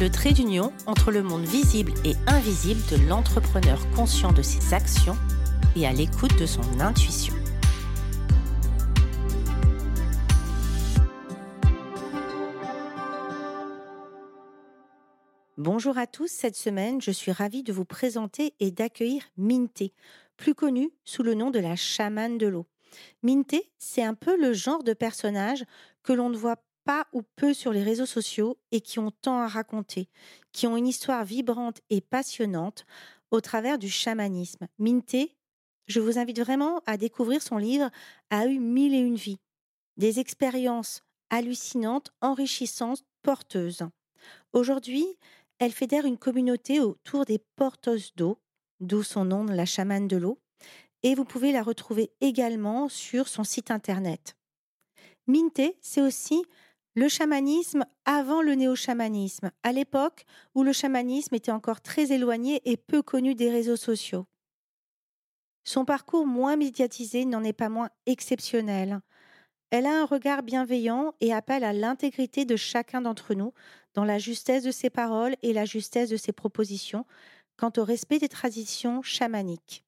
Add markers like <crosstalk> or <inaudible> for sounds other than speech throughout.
le trait d'union entre le monde visible et invisible de l'entrepreneur conscient de ses actions et à l'écoute de son intuition. Bonjour à tous, cette semaine, je suis ravie de vous présenter et d'accueillir Minté, plus connue sous le nom de la chamane de l'eau. Minté, c'est un peu le genre de personnage que l'on ne voit pas ou peu sur les réseaux sociaux et qui ont tant à raconter, qui ont une histoire vibrante et passionnante au travers du chamanisme. Minté, je vous invite vraiment à découvrir son livre A eu mille et une vies. Des expériences hallucinantes, enrichissantes, porteuses. Aujourd'hui, elle fédère une communauté autour des porteuses d'eau, d'où son nom, la chamane de l'eau, et vous pouvez la retrouver également sur son site internet. Minté, c'est aussi le chamanisme avant le néo-chamanisme, à l'époque où le chamanisme était encore très éloigné et peu connu des réseaux sociaux. Son parcours moins médiatisé n'en est pas moins exceptionnel. Elle a un regard bienveillant et appelle à l'intégrité de chacun d'entre nous dans la justesse de ses paroles et la justesse de ses propositions quant au respect des traditions chamaniques.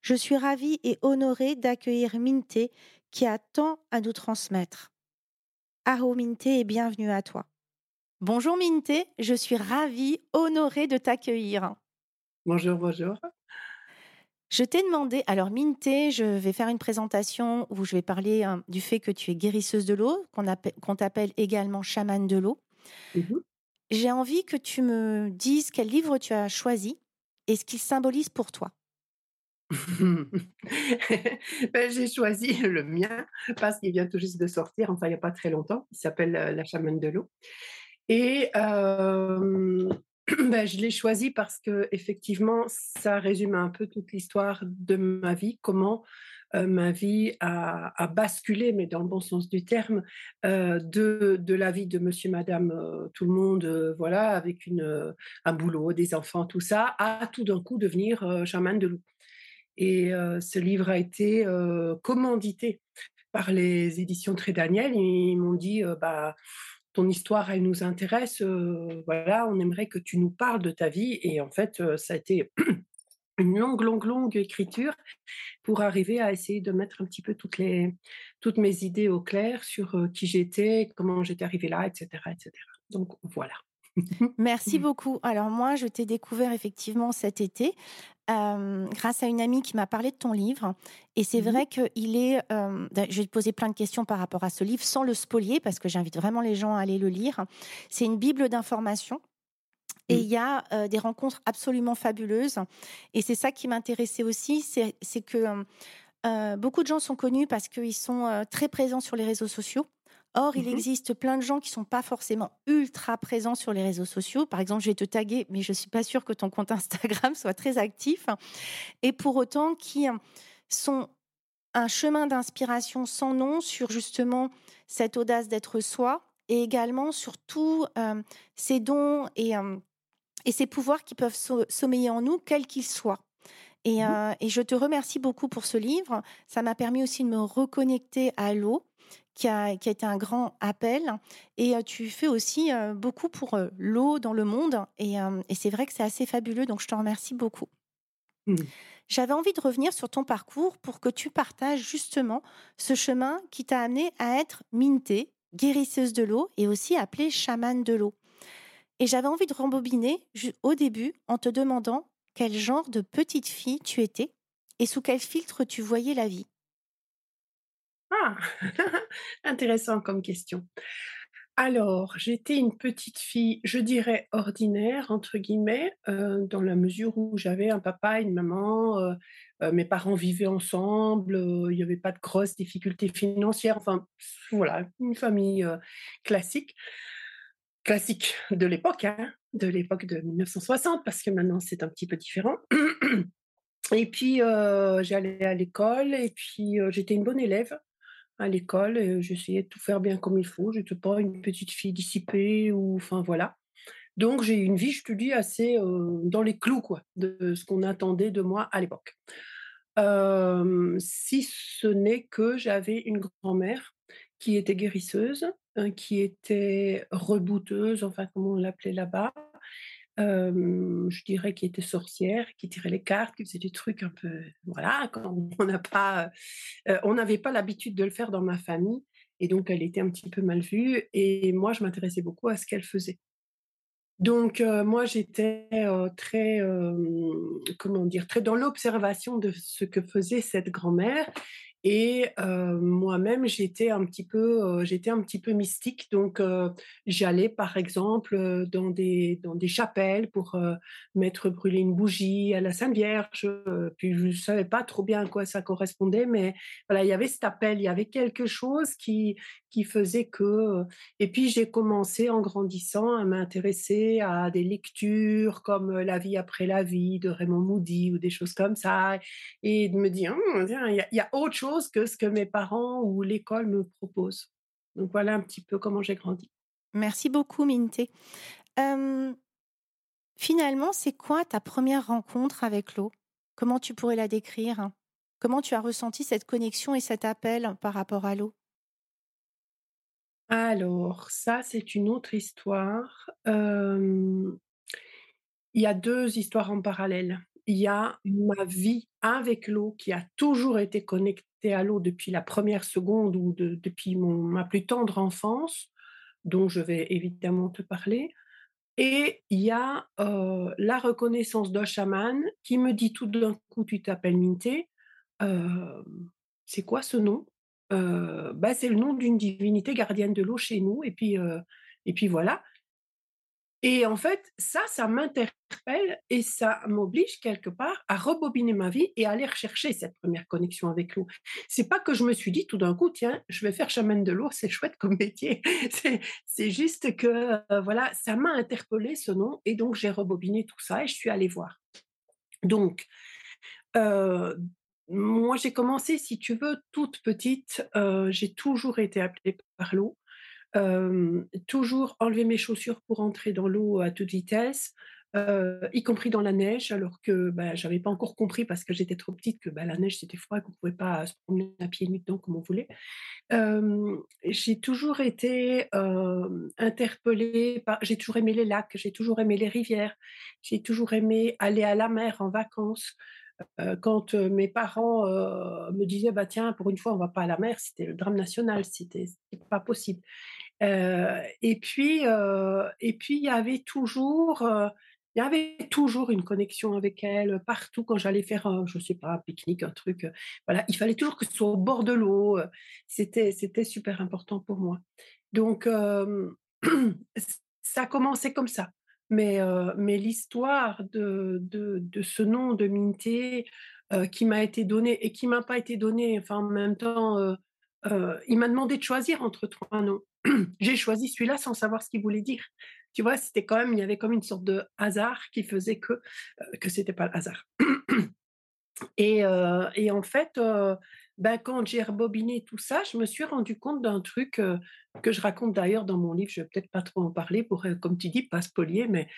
Je suis ravie et honorée d'accueillir Minté qui a tant à nous transmettre. Aro Minté et bienvenue à toi. Bonjour Minté, je suis ravie, honorée de t'accueillir. Bonjour, bonjour. Je t'ai demandé, alors Minté, je vais faire une présentation où je vais parler hein, du fait que tu es guérisseuse de l'eau, qu'on t'appelle également chamane de l'eau. Mmh J'ai envie que tu me dises quel livre tu as choisi et ce qu'il symbolise pour toi. <laughs> Ben, j'ai choisi le mien parce qu'il vient tout juste de sortir, enfin il n'y a pas très longtemps. Il s'appelle euh, La chamane de l'eau. Et <clears throat> ben, je l'ai choisi parce que effectivement, ça résume un peu toute l'histoire de ma vie, comment ma vie a, basculé, mais dans le bon sens du terme, de, la vie de monsieur, madame, tout le monde, voilà, avec un boulot, des enfants, tout ça, à tout d'un coup devenir chamane de loup. Et ce livre a été commandité par les éditions Très Daniel. Ils m'ont dit, bah, ton histoire, elle nous intéresse. voilà, on aimerait que tu nous parles de ta vie. Et en fait, ça a été <clears throat> une longue, longue, longue écriture pour arriver à essayer de mettre un petit peu toutes, les, toutes mes idées au clair sur qui j'étais, comment j'étais arrivée là, etc., etc. Donc voilà. <laughs> Merci beaucoup. Alors moi, je t'ai découvert effectivement cet été grâce à une amie qui m'a parlé de ton livre. Et c'est mmh vrai qu'il est... je vais te poser plein de questions par rapport à ce livre sans le spolier parce que j'invite vraiment les gens à aller le lire. C'est une bible d'information. Et mmh. il y a des rencontres absolument fabuleuses. Et c'est ça qui m'intéressait aussi, c'est que beaucoup de gens sont connus parce qu'ils sont très présents sur les réseaux sociaux. Or, il mmh existe plein de gens qui sont pas forcément ultra présents sur les réseaux sociaux. Par exemple, je vais te taguer, mais je suis pas sûre que ton compte Instagram <laughs> soit très actif. Et pour autant, qui sont un chemin d'inspiration sans nom sur justement cette audace d'être soi et également sur tous ces dons et, et ces pouvoirs qui peuvent sommeiller en nous, quels qu'ils soient. Et, mmh et, je te remercie beaucoup pour ce livre. Ça m'a permis aussi de me reconnecter à l'eau qui a, été un grand appel. Et tu fais aussi beaucoup pour l'eau dans le monde. Et, c'est vrai que c'est assez fabuleux. Donc, je te remercie beaucoup. Mmh. J'avais envie de revenir sur ton parcours pour que tu partages justement ce chemin qui t'a amené à être mintée, guérisseuse de l'eau et aussi appelée chamane de l'eau. Et j'avais envie de rembobiner au début en te demandant quel genre de petite fille tu étais et sous quel filtre tu voyais la vie. Ah, <laughs> intéressant comme question. Alors, j'étais une petite fille, je dirais ordinaire, entre guillemets, euh, dans la mesure où j'avais un papa une maman, euh, euh, mes parents vivaient ensemble, il n'y avait pas de grosses difficultés financières, enfin, voilà, une famille classique, classique de l'époque, hein, de l'époque de 1960, parce que maintenant c'est un petit peu différent. <clears throat> Et puis, j'allais à l'école et puis j'étais une bonne élève à l'école. J'essayais de tout faire bien comme il faut. Je n'étais pas une petite fille dissipée ou enfin voilà. Donc j'ai eu une vie, je te dis, assez dans les clous quoi, de ce qu'on attendait de moi à l'époque. si ce n'est que j'avais une grand-mère qui était guérisseuse, hein, qui était rebouteuse, enfin comment on l'appelait là-bas, je dirais qui était sorcière, qui tirait les cartes, qui faisait des trucs un peu, voilà, quand <laughs> on n'a pas, on n'avait pas l'habitude de le faire dans ma famille, et donc elle était un petit peu mal vue, et moi je m'intéressais beaucoup à ce qu'elle faisait. Donc moi j'étais très, comment dire, très dans l'observation de ce que faisait cette grand-mère, et moi-même, j'étais un petit peu, mystique. Donc, j'allais, par exemple, dans des chapelles pour mettre brûler une bougie à la Sainte Vierge. puis je savais pas trop bien à quoi ça correspondait, mais voilà, il y avait cet appel, il y avait quelque chose qui qui faisait que. Et puis j'ai commencé en grandissant à m'intéresser à des lectures comme La vie après la vie de Raymond Moody ou des choses comme ça, et de me dire, «Hum, il y, a autre chose que ce que mes parents ou l'école me proposent. Donc voilà un petit peu comment j'ai grandi. Merci beaucoup, Minté. finalement, c'est quoi ta première rencontre avec l'eau? Comment tu pourrais la décrire? Comment tu as ressenti cette connexion et cet appel par rapport à l'eau? Alors, ça, c'est une autre histoire. il y a deux histoires en parallèle. Il y a ma vie avec l'eau qui a toujours été connectée à l'eau depuis la première seconde ou depuis ma plus tendre enfance, dont je vais évidemment te parler. Et il y a la reconnaissance d'un chaman qui me dit tout d'un coup, tu t'appelles Minté. c'est quoi ce nom? Bah, c'est le nom d'une divinité gardienne de l'eau chez nous, et puis, et puis voilà. Et en fait, ça, ça m'interpelle et ça m'oblige quelque part à rebobiner ma vie et à aller rechercher cette première connexion avec l'eau. C'est pas que je me suis dit tout d'un coup, tiens, je vais faire chaman de l'eau, <laughs> c'est chouette comme métier. c'est juste que, voilà, ça m'a interpellé ce nom et donc j'ai rebobiné tout ça et je suis allée voir. Donc, moi, j'ai commencé, si tu veux, toute petite. j'ai toujours été appelée par l'eau. Toujours enlever mes chaussures pour entrer dans l'eau à toute vitesse, y compris dans la neige, alors que bah, je n'avais pas encore compris parce que j'étais trop petite que bah, la neige c'était froid et qu'on ne pouvait pas se promener à pied nus dedans comme on voulait. j'ai toujours été interpellée. J'ai toujours aimé les lacs, j'ai toujours aimé les rivières, j'ai toujours aimé aller à la mer en vacances quand mes parents me disaient bah tiens pour une fois on va pas à la mer c'était le drame national c'était pas possible et puis et puis il y avait toujours il y avait toujours une connexion avec elle partout quand j'allais faire un, je sais pas un pique-nique un truc voilà. Il fallait toujours que ce soit au bord de l'eau c'était c'était super important pour moi. Donc <clears throat> ça a commencé comme ça. Mais, mais l'histoire de, de, ce nom de Minté qui m'a été donné et qui m'a pas été donné, enfin en même temps, il m'a demandé de choisir entre trois noms. <clears throat> J'ai choisi celui-là sans savoir ce qu'il voulait dire. Tu vois, c'était quand même, il y avait comme une sorte de hasard qui faisait que que c'était pas le hasard. <clears throat> et, et, en fait, ben, quand j'ai rebobiné tout ça, je me suis rendu compte d'un truc que je raconte d'ailleurs dans mon livre. Je vais peut-être pas trop en parler pour, comme tu dis, pas spolier, mais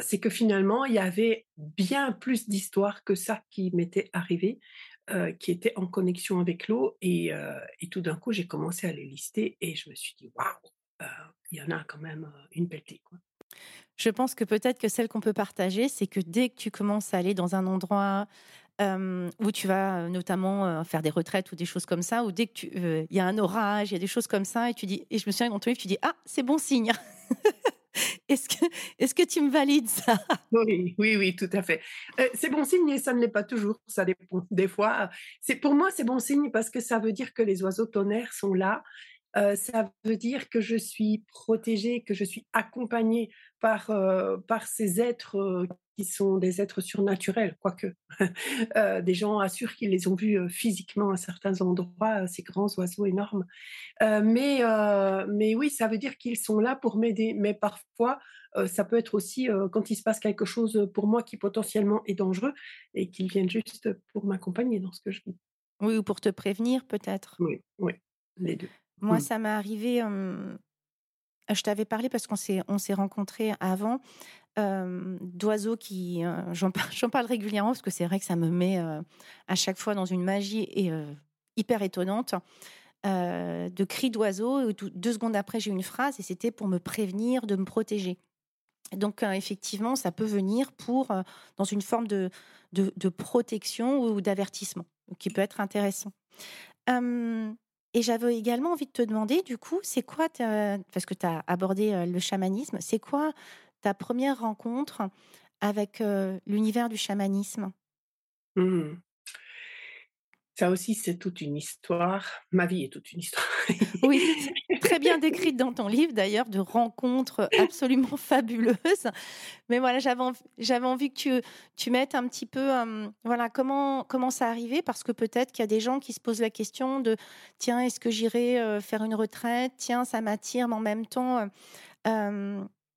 c'est que finalement, il y avait bien plus d'histoires que ça qui m'était arrivé, qui étaient en connexion avec l'eau. Et, et, tout d'un coup, j'ai commencé à les lister et je me suis dit, waouh, il y en a quand même une pelletée. Quoi. Je pense que peut-être que celle qu'on peut partager, c'est que dès que tu commences à aller dans un endroit où tu vas notamment faire des retraites ou des choses comme ça, ou dès que il y a un orage, il y a des choses comme ça, et tu dis, et je me souviens dans ton livre, tu dis, ah, c'est bon signe. <laughs> est-ce que, est-ce que tu me valides ça? <laughs> Oui, oui, oui, tout à fait. c'est bon signe, et ça ne l'est pas toujours. Ça dépend. Des fois, c'est pour moi, c'est bon signe parce que ça veut dire que les oiseaux tonnerres sont là. ça veut dire que je suis protégée, que je suis accompagnée par, par ces êtres qui sont des êtres surnaturels, quoique. <laughs> Euh, des gens assurent qu'ils les ont vus euh, physiquement à certains endroits, ces grands oiseaux énormes. mais, mais oui, ça veut dire qu'ils sont là pour m'aider. Mais parfois, ça peut être aussi quand il se passe quelque chose pour moi qui potentiellement est dangereux et qu'ils viennent juste pour m'accompagner dans ce que je vis. Oui, ou pour te prévenir peut-être. Oui, oui, les deux. Moi, mmh. ça m'est arrivé. je t'avais parlé parce qu'on s'est on s'est rencontrés avant d'oiseaux qui. <laughs> J'en parle, régulièrement parce que c'est vrai que ça me met à chaque fois dans une magie et hyper étonnante. de cris d'oiseaux. Deux secondes après, j'ai une phrase et c'était pour me prévenir, de me protéger. Donc, effectivement, ça peut venir pour dans une forme de, de, protection ou d'avertissement, qui peut être intéressant. Et j'avais également envie de te demander, du coup, c'est quoi, parce que tu as abordé le chamanisme, c'est quoi ta première rencontre avec l'univers du chamanisme? Mmh. Ça aussi, c'est toute une histoire. Ma vie est toute une histoire. oui, très bien <laughs> décrite dans ton livre d'ailleurs, de rencontres absolument fabuleuses. Mais voilà, j'avais envie, j'avais envie que tu, tu mettes un petit peu, voilà, comment, comment ça arrivé, parce que peut-être qu'il y a des gens qui se posent la question de, tiens, est-ce que j'irai faire une retraite? Tiens, ça m'attire, mais en même temps,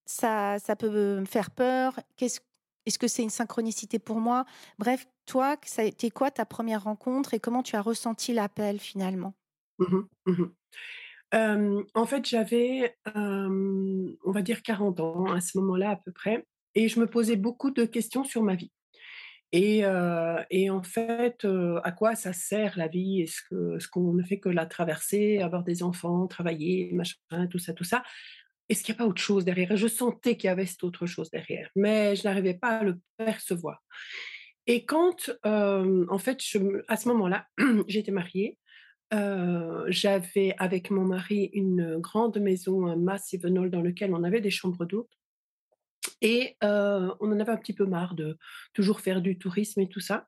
ça, ça peut me faire peur? Est-ce que c'est une synchronicité pour moi? Bref, toi, ça a été quoi ta première rencontre et comment tu as ressenti l'appel finalement? Mmh mmh En fait, j'avais, on va dire 40 ans à ce moment-là à peu près, et je me posais beaucoup de questions sur ma vie. Et, en fait, à quoi ça sert la vie Est-ce qu'on ne fait que la traverser, avoir des enfants, travailler, machin, tout ça, tout ça est-ce qu'il n'y a pas autre chose derrière? Je sentais qu'il y avait cette autre chose derrière, mais je n'arrivais pas à le percevoir. Et quand, en fait, à ce moment-là, <clears throat> j'étais mariée, j'avais avec mon mari une grande maison, un massive dans lequel on avait des chambres d'hôtes. Et on en avait un petit peu marre de toujours faire du tourisme et tout ça.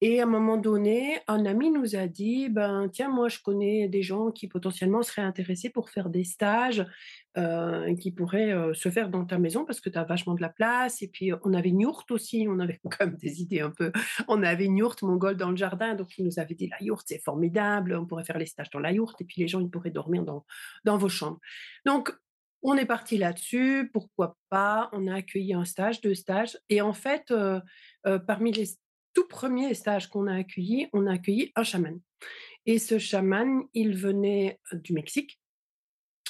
Et à un moment donné, un ami nous a dit, ben tiens, moi je connais des gens qui potentiellement seraient intéressés pour faire des stages qui pourraient se faire dans ta maison parce que tu as vachement de la place. Et puis on avait une yourte aussi, on avait <laughs> quand même des idées un peu. On avait une yourte mongole dans le jardin, donc il nous avait dit la yourte c'est formidable, on pourrait faire les stages dans la yourte et puis les gens ils pourraient dormir dans, dans vos chambres. Donc on est parti là-dessus, pourquoi pas On a accueilli un stage, deux stages, et en fait, parmi les tout premier stage qu'on a accueilli, on a accueilli un chaman. Et ce chaman, il venait du Mexique.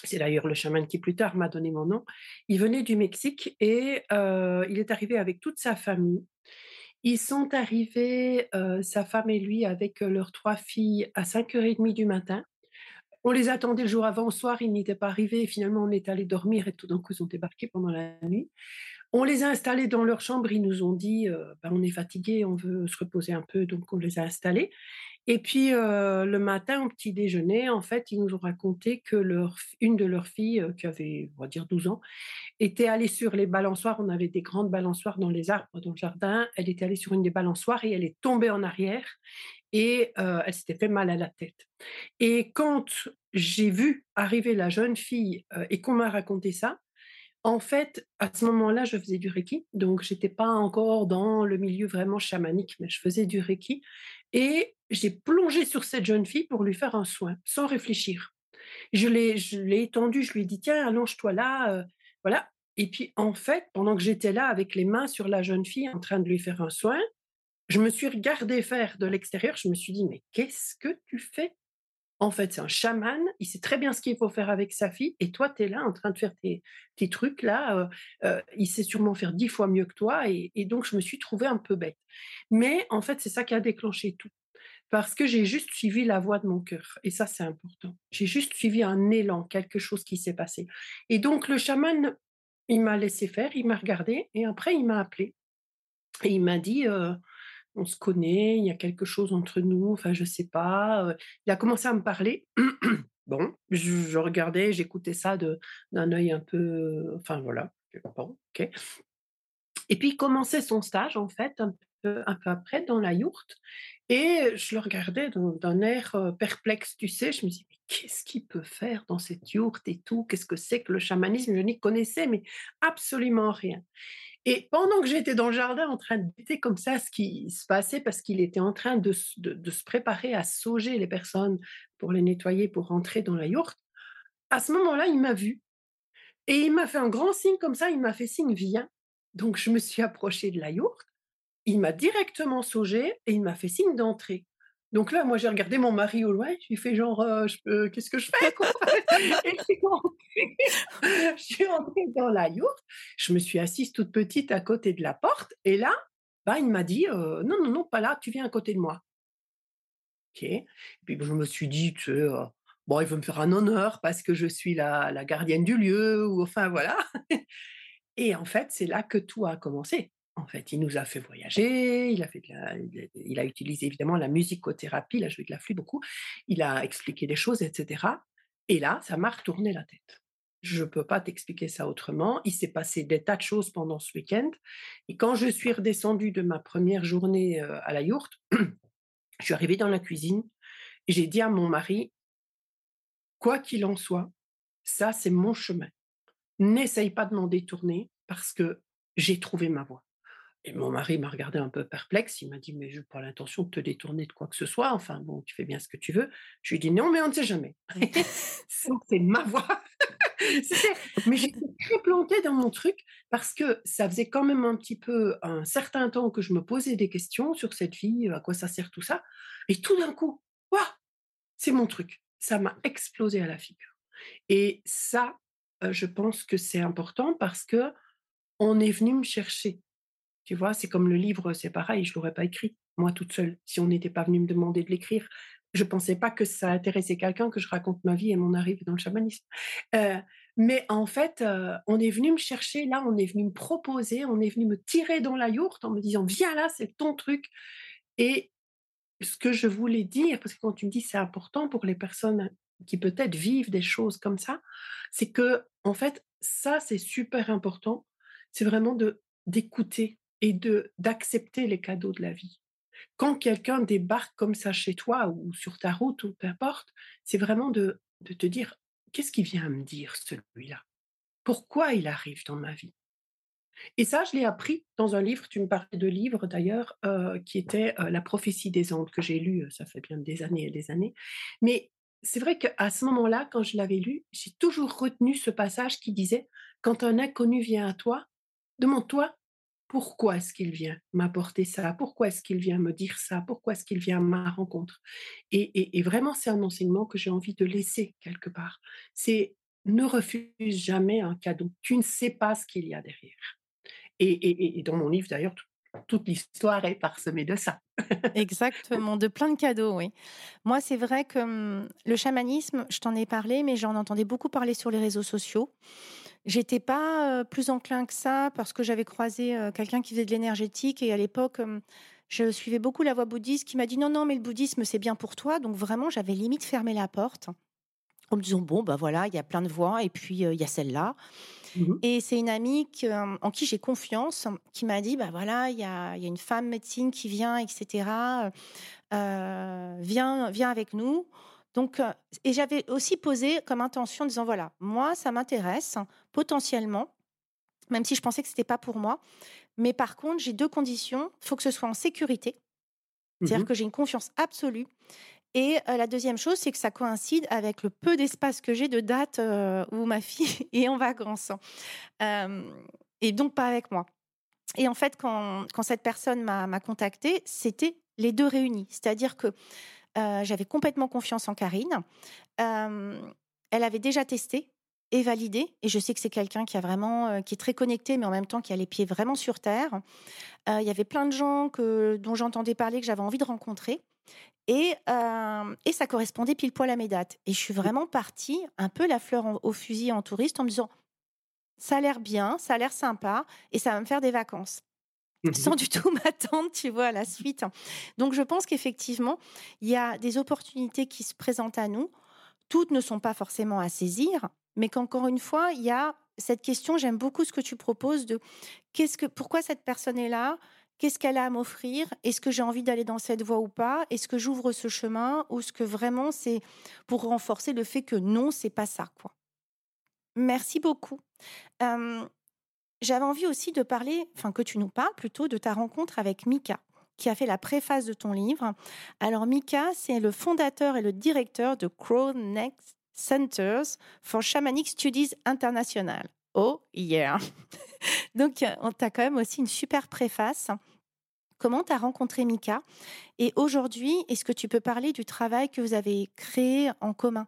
C'est d'ailleurs le chaman qui plus tard m'a donné mon nom. Il venait du Mexique et il est arrivé avec toute sa famille. Ils sont arrivés, sa femme et lui, avec leurs trois filles à 5h30 du matin. On les attendait le jour avant, au soir, ils n'étaient pas arrivés. Et finalement, on est allé dormir et tout d'un coup, ils ont débarqué pendant la nuit. On les a installés dans leur chambre, ils nous ont dit ben, on est fatigué, on veut se reposer un peu, donc on les a installés. Et puis le matin, au petit déjeuner, en fait, ils nous ont raconté que leur, une de leurs filles, qui avait, on va dire 12 ans, était allée sur les balançoires. On avait des grandes balançoires dans les arbres dans le jardin. Elle était allée sur une des balançoires et elle est tombée en arrière et elle s'était fait mal à la tête. Et quand j'ai vu arriver la jeune fille et qu'on m'a raconté ça, en fait, à ce moment-là, je faisais du Reiki, donc j'étais pas encore dans le milieu vraiment chamanique, mais je faisais du Reiki et j'ai plongé sur cette jeune fille pour lui faire un soin, sans réfléchir. Je l'ai, je l'ai étendue, je lui ai dit tiens, allonge-toi là, euh, voilà. Et puis en fait, pendant que j'étais là avec les mains sur la jeune fille en train de lui faire un soin, je me suis regardée faire de l'extérieur, je me suis dit mais qu'est-ce que tu fais? En fait, c'est un chaman, il sait très bien ce qu'il faut faire avec sa fille, et toi, tu es là en train de faire tes, trucs, là, euh, euh, il sait sûrement faire dix fois mieux que toi, et, donc je me suis trouvée un peu bête. Mais en fait, c'est ça qui a déclenché tout, parce que j'ai juste suivi la voix de mon cœur, et ça, c'est important. J'ai juste suivi un élan, quelque chose qui s'est passé. Et donc, le chaman, il m'a laissé faire, il m'a regardé, et après, il m'a appelé, et il m'a dit... Euh, on se connaît, il y a quelque chose entre nous, enfin je sais pas. Il a commencé à me parler. <clears throat> bon, je, regardais, j'écoutais ça d'un œil un peu, enfin voilà, bon, ok. Et puis il commençait son stage en fait un peu, après dans la yourte et je le regardais d'un air perplexe, tu sais. Je me dis mais qu'est-ce qu'il peut faire dans cette yourte et tout? Qu'est-ce que c'est que le chamanisme? Je n'y connaissais mais absolument rien. Et pendant que j'étais dans le jardin en train de d'écouter comme ça ce qui se passait, parce qu'il était en train de, de, se préparer à sauger les personnes pour les nettoyer, pour rentrer dans la yourte, à ce moment-là, il m'a vu. Et il m'a fait un grand signe comme ça, il m'a fait signe, viens. Donc je me suis approchée de la yourte, il m'a directement saugé et il m'a fait signe d'entrer. Donc là, moi, j'ai regardé mon mari au loin, je lui fais genre, euh, qu'est-ce que je fais quoi? <laughs> Et je suis, entrée, <laughs> dans la yourte, je me suis assise toute petite à côté de la porte, et là, bah, il m'a dit, «Euh, non, non, non, pas là, tu viens à côté de moi. Ok. Et puis je me suis dit, tu sais, bon, il veut me faire un honneur parce que je suis la, la gardienne du lieu, ou enfin voilà. Et en fait, c'est là que tout a commencé. En fait, il nous a fait voyager, il a, il a utilisé évidemment la musicothérapie, là je vais de la flûte beaucoup, il a expliqué des choses, etc. Et là, ça m'a retourné la tête. Je ne peux pas t'expliquer ça autrement. Il s'est passé des tas de choses pendant ce week-end. Et quand je suis redescendue de ma première journée à la yourte, <clears throat> je suis arrivée dans la cuisine et j'ai dit à mon mari, quoi qu'il en soit, ça c'est mon chemin. N'essaye pas de m'en détourner parce que j'ai trouvé ma voie. Et mon mari m'a regardé un peu perplexe. Il m'a dit, mais je n'ai pas l'intention de te détourner de quoi que ce soit. Enfin, bon, tu fais bien ce que tu veux. Je lui ai dit, non, mais on ne sait jamais. <laughs> c'est ma voix. <laughs> mais j'étais très plantée dans mon truc parce que ça faisait quand même un petit peu un certain temps que je me posais des questions sur cette vie, à quoi ça sert tout ça. Et tout d'un coup, c'est mon truc. Ça m'a explosé à la figure. Et ça, euh, je pense que c'est important parce que on est venu me chercher tu vois, c'est comme le livre, c'est pareil, je l'aurais pas écrit, moi toute seule, si on n'était pas venu me demander de l'écrire. Je pensais pas que ça intéressait quelqu'un que je raconte ma vie et mon arrivée dans le chamanisme. Euh, mais en fait, euh, on est venu me chercher, là, on est venu me proposer, on est venu me tirer dans la yourte en me disant, viens là, c'est ton truc. Et ce que je voulais dire, parce que quand tu me dis c'est important pour les personnes qui peut-être vivent des choses comme ça, c'est que, en fait, ça, c'est super important. C'est vraiment d'écouter et de d'accepter les cadeaux de la vie. Quand quelqu'un débarque comme ça chez toi ou sur ta route ou peu importe, c'est vraiment de, de te dire qu'est-ce qu'il vient me dire celui-là? Pourquoi il arrive dans ma vie? Et ça, je l'ai appris dans un livre, tu me parlais de livre d'ailleurs, euh, qui était euh, La prophétie des Andes, que j'ai lu, euh, ça fait bien des années et des années. Mais c'est vrai qu'à ce moment-là, quand je l'avais lu, j'ai toujours retenu ce passage qui disait, quand un inconnu vient à toi, demande-toi pourquoi est-ce qu'il vient m'apporter ça? Pourquoi est-ce qu'il vient me dire ça? Pourquoi est-ce qu'il vient à ma rencontre? Et, vraiment, c'est un enseignement que j'ai envie de laisser quelque part. C'est ne refuse jamais un cadeau. Tu ne sais pas ce qu'il y a derrière. Et, dans mon livre, d'ailleurs, toute l'histoire est parsemée de ça. <laughs> Exactement, de plein de cadeaux, oui. Moi, c'est vrai que hum, le chamanisme, je t'en ai parlé, mais j'en entendais beaucoup parler sur les réseaux sociaux. J'étais pas plus enclin que ça parce que j'avais croisé quelqu'un qui faisait de l'énergétique et à l'époque, je suivais beaucoup la voie bouddhiste qui m'a dit non, non, mais le bouddhisme, c'est bien pour toi. Donc vraiment, j'avais limite fermé la porte en me disant bon, bah voilà, il y a plein de voies et puis il y a celle-là. Mmh et c'est une amie en qui j'ai confiance qui m'a dit bah voilà, il y a, y a, une femme médecine qui vient, etc. Euh, viens, viens avec nous. Donc, euh, et j'avais aussi posé comme intention en disant voilà, moi, ça m'intéresse potentiellement, même si je pensais que ce n'était pas pour moi. Mais par contre, j'ai deux conditions. Il faut que ce soit en sécurité, c'est-à-dire mmh que j'ai une confiance absolue. Et euh, la deuxième chose, c'est que ça coïncide avec le peu d'espace que j'ai de date euh, où ma fille <laughs> est en vacances. et donc pas avec moi. Et en fait, quand, quand cette personne m'a contactée, c'était les deux réunis. C'est-à-dire que euh, j'avais complètement confiance en Karine. elle avait déjà testé et validé. Et je sais que c'est quelqu'un qui a vraiment, euh, qui est très connecté, mais en même temps qui a les pieds vraiment sur terre. Euh, il y avait plein de gens que, dont j'entendais parler que j'avais envie de rencontrer. Et, et ça correspondait pile poil à mes dates. Et je suis vraiment partie un peu la fleur au fusil en touriste en me disant ça a l'air bien, ça a l'air sympa et ça va me faire des vacances. Mmh sans du tout <laughs> m'attendre, tu vois, à la suite. Donc, je pense qu'effectivement, il y a des opportunités qui se présentent à nous. Toutes ne sont pas forcément à saisir, mais qu'encore une fois, il y a cette question. J'aime beaucoup ce que tu proposes de qu'est-ce que, pourquoi cette personne est là? Qu'est-ce qu'elle a à m'offrir? Est-ce que j'ai envie d'aller dans cette voie ou pas? Est-ce que j'ouvre ce chemin ou est-ce que vraiment c'est pour renforcer le fait que non, c'est pas ça, quoi? Merci beaucoup. j'avais envie aussi de parler, enfin que tu nous parles plutôt de ta rencontre avec Mika qui a fait la préface de ton livre. Alors Mika, c'est le fondateur et le directeur de Crow Next Centers for Shamanic Studies International. Oh yeah <laughs> Donc, on t'a quand même aussi une super préface. Comment tu as rencontré Mika? Et aujourd'hui, est-ce que tu peux parler du travail que vous avez créé en commun?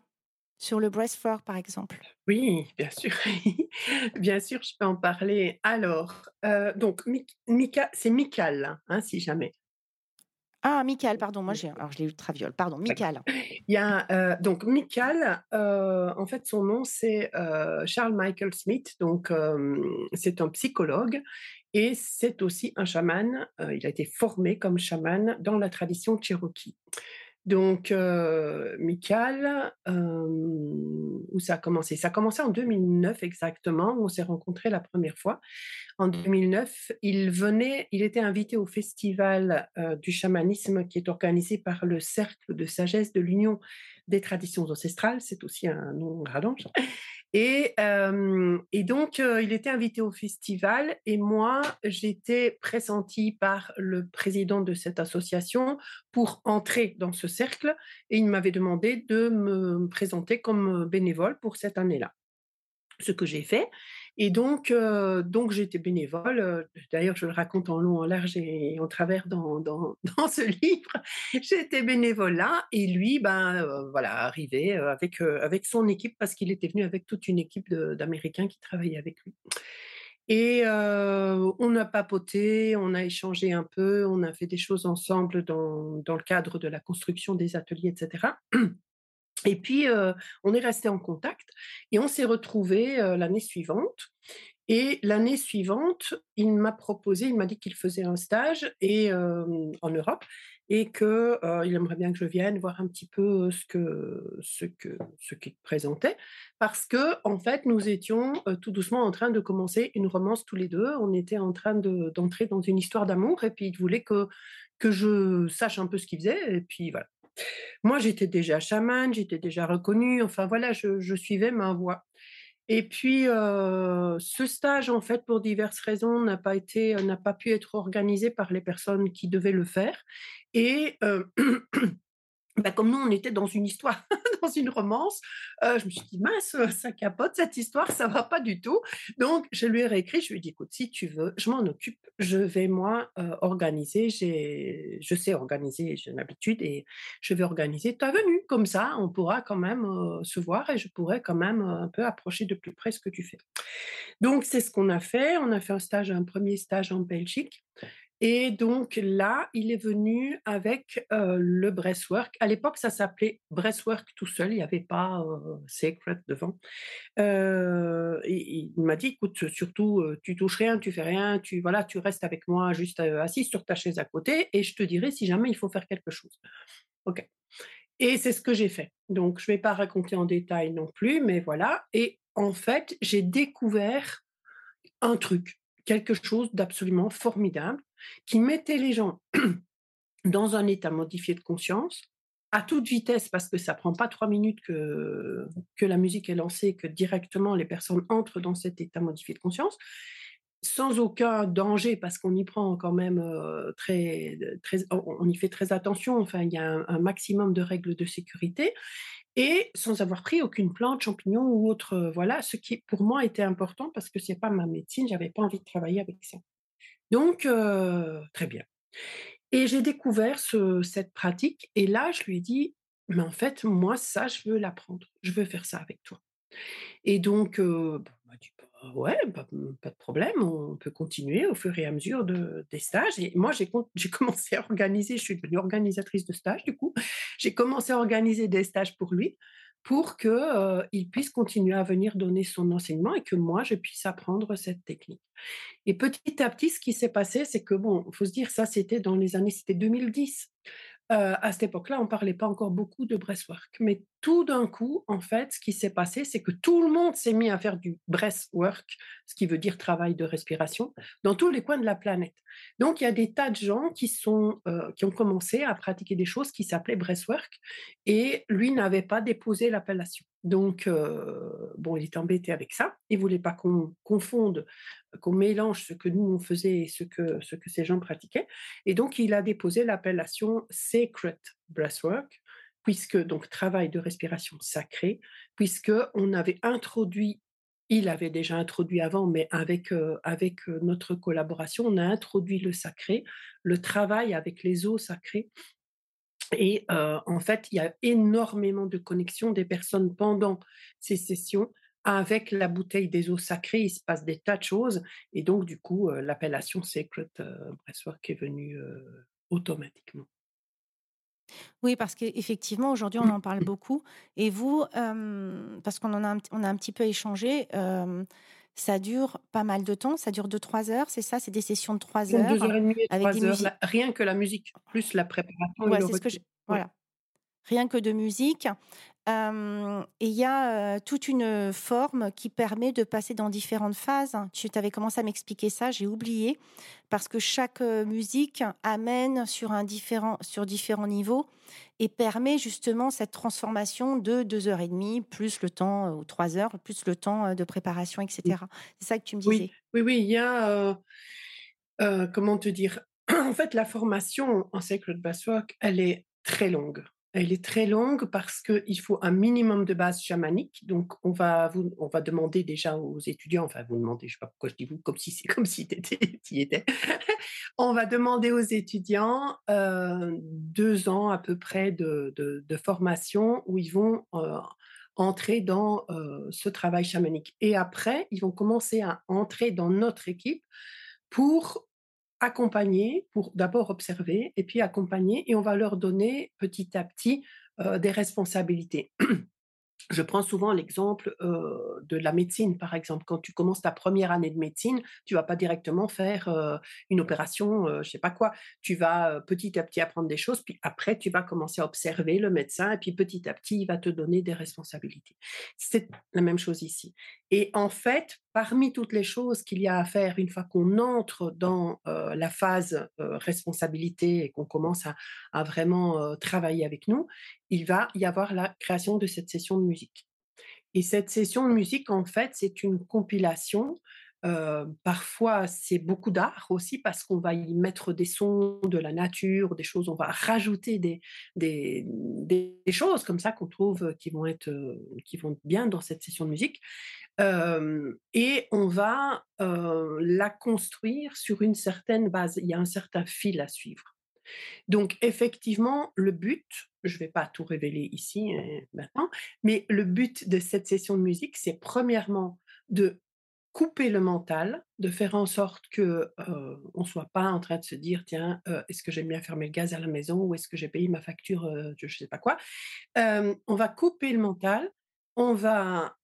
Sur le breastwork, par exemple Oui, bien sûr. <laughs> bien sûr, je peux en parler. Alors, euh, donc, Mika, c'est Mikal, hein, si jamais. Ah, Michael, pardon, moi j'ai, alors je l'ai pardon, Michael. Il y a euh, donc Michael, euh, en fait son nom c'est euh, Charles Michael Smith, donc c'est un psychologue et c'est aussi un chaman. il a été formé comme chaman dans la tradition cherokee. Donc, euh, Michael, où ça a commencé? Ça a commencé en 2009 exactement, où on s'est rencontrés la première fois. En 2009, il venait, il était invité au festival du chamanisme qui est organisé par le Cercle de sagesse de l'Union des traditions ancestrales. C'est aussi un nom rallonge. Et, donc, il était invité au festival et moi, j'étais pressentie par le président de cette association pour entrer dans ce cercle et il m'avait demandé de me présenter comme bénévole pour cette année-là. Ce que j'ai fait. Et donc, euh, donc j'étais bénévole. Euh, d'ailleurs, je le raconte en long, en large et en travers dans, dans, <laughs> dans ce livre. J'étais bénévole là, et lui, ben euh, voilà, arrivé avec avec son équipe parce qu'il était venu avec toute une équipe d'Américains qui travaillaient avec lui. Et on a papoté, on a échangé un peu, on a fait des choses ensemble dans, dans le cadre de la construction des ateliers, etc. Et puis, on est resté en contact et on s'est retrouvé l'année suivante. Et l'année suivante, il m'a proposé, il m'a dit qu'il faisait un stage et, en Europe et qu'il il aimerait bien que je vienne voir un petit peu ce que ce que ce qu'il présentait parce que en fait nous étions tout doucement en train de commencer une romance tous les deux on était en train d'entrer dans une histoire d'amour et puis il voulait que que je sache un peu ce qu'il faisait et puis voilà moi, j'étais déjà chamane, j'étais déjà reconnue, enfin voilà, je, suivais ma voie. Et puis, ce stage, en fait, pour diverses raisons, n'a pas été, n'a pas pu être organisé par les personnes qui devaient le faire. Et <clears throat> bah, comme nous, on était dans une histoire, <laughs> dans une romance, je me suis dit, mince, <laughs> ça capote cette histoire, ça va pas du tout. Donc, je lui ai réécrit, je lui ai dit, écoute, si tu veux, je m'en occupe, je vais moi organiser, je sais organiser, j'ai l'habitude et je vais organiser ta venue. Comme ça, on pourra quand même se voir et je pourrai quand même un peu approcher de plus près ce que tu fais. Donc, c'est ce qu'on a fait. On a fait un stage, un premier stage en Belgique. Et donc là, il est venu avec le breastwork. À l'époque, ça s'appelait breastwork tout seul, il n'y avait pas Sacred devant. Et, il m'a dit, écoute, surtout, tu touches rien, tu fais rien, tu, voilà, tu restes avec moi juste assis sur ta chaise à côté et je te dirai si jamais il faut faire quelque chose. OK. Et c'est ce que j'ai fait. Donc, je ne vais pas raconter en détail non plus, mais voilà. Et en fait, j'ai découvert un truc, quelque chose d'absolument formidable qui mettait les gens <clears throat> dans un état modifié de conscience à toute vitesse, parce que ça prend pas trois minutes que, la musique est lancée, que directement les personnes entrent dans cet état modifié de conscience, sans aucun danger, parce qu'on y prend quand même euh, très, très, on y fait très attention. Enfin, il y a un, maximum de règles de sécurité, et sans avoir pris aucune plante, champignon ou autre. Euh, voilà, ce qui pour moi était important parce que c'est pas ma médecine, j'avais pas envie de travailler avec ça. Donc, très bien. Et j'ai découvert cette pratique et là, je lui ai dit, mais en fait, moi, ça, je veux l'apprendre. Je veux faire ça avec toi. Et donc, bah, m'a dit, «Bah, ouais, pas de problème, on peut continuer au fur et à mesure de, des stages. Et moi, j'ai, <laughs> j'ai commencé à organiser, je suis devenue organisatrice de stages, du coup, j'ai commencé à organiser des stages pour lui pour qu'il puisse continuer à venir donner son enseignement et que moi, je puisse apprendre cette technique. Et petit à petit, ce qui s'est passé, c'est que, bon, il faut se dire, ça, c'était dans les années, c'était 2010. Euh, à cette époque-là, on parlait pas encore beaucoup de breastwork. Mais tout d'un coup, en fait, ce qui s'est passé, c'est que tout le monde s'est mis à faire du breastwork, ce qui veut dire travail de respiration, dans tous les coins de la planète. Donc, il y a des tas de gens qui, sont, euh, qui ont commencé à pratiquer des choses qui s'appelaient breastwork, et lui n'avait pas déposé l'appellation. Donc, bon, il était embêté avec ça. Il voulait pas qu'on confonde, qu'on mélange ce que nous on faisait et ce que, ce que ces gens pratiquaient. Et donc, il a déposé l'appellation Sacred Breathwork, puisque donc travail de respiration sacrée, puisque on avait introduit il avait déjà introduit avant, mais avec, avec notre collaboration, on a introduit le sacré, le travail avec les eaux sacrées et en fait, il y a énormément de connexions des personnes pendant ces sessions avec la bouteille des eaux sacrées. Il se passe des tas de choses. Et donc, du coup, l'appellation Sacred Breathwork est venue automatiquement. Oui, parce qu'effectivement, aujourd'hui, on en parle beaucoup. Et vous, parce qu'on en a, on a un petit peu échangé, ça dure pas mal de temps, ça dure 2-3 heures, c'est ça? C'est des sessions de 3 heures 2 heures et demie et 3 heures, rien que la musique, plus la préparation ouais, c'est ce que je... Voilà. Rien que de musique. Et il y a toute une forme qui permet de passer dans différentes phases. Tu avais commencé à m'expliquer ça, j'ai oublié, parce que chaque musique amène sur, un différent, sur différents niveaux et permet justement cette transformation de deux heures et demie, plus le temps, ou trois heures, plus le temps de préparation, etc. C'est ça que tu me disais? Oui, oui, oui il y a, comment te dire, <clears throat> en fait, la formation en Sacred Basswork, elle est très longue. Elle est très longue parce qu'il faut un minimum de base chamanique. Donc, on va, demander déjà aux étudiants, enfin, vous demandez, je ne sais pas pourquoi je dis vous, comme si c'est comme si tu <laughs> y étais. on va demander aux étudiants euh, deux ans à peu près de, de, formation où ils vont euh, entrer dans euh, ce travail chamanique. Et après, ils vont commencer à entrer dans notre équipe pour accompagner, pour d'abord observer et puis accompagner, et on va leur donner petit à petit des responsabilités. <clears throat> Je prends souvent l'exemple de la médecine, par exemple. Quand tu commences ta première année de médecine, tu vas pas directement faire une opération, je sais pas quoi. Tu vas petit à petit apprendre des choses, puis après tu vas commencer à observer le médecin, et puis petit à petit il va te donner des responsabilités. C'est la même chose ici. Et en fait, parmi toutes les choses qu'il y a à faire une fois qu'on entre dans la phase responsabilité et qu'on commence à, vraiment travailler avec nous, il va y avoir la création de cette session de Et cette session de musique, en fait, c'est une compilation. parfois, c'est beaucoup d'art aussi parce qu'on va y mettre des sons de la nature, des choses, on va rajouter des, des, des choses comme ça qu'on trouve qui vont, être, qui vont bien dans cette session de musique. et on va la construire sur une certaine base. Il y a un certain fil à suivre. Donc effectivement, le but, je ne vais pas tout révéler ici euh, maintenant, mais le but de cette session de musique, c'est premièrement de couper le mental, de faire en sorte que euh, on soit pas en train de se dire tiens euh, est-ce que j'aime bien fermer le gaz à la maison ou est-ce que j'ai payé ma facture je ne sais pas quoi. on va couper le mental, on va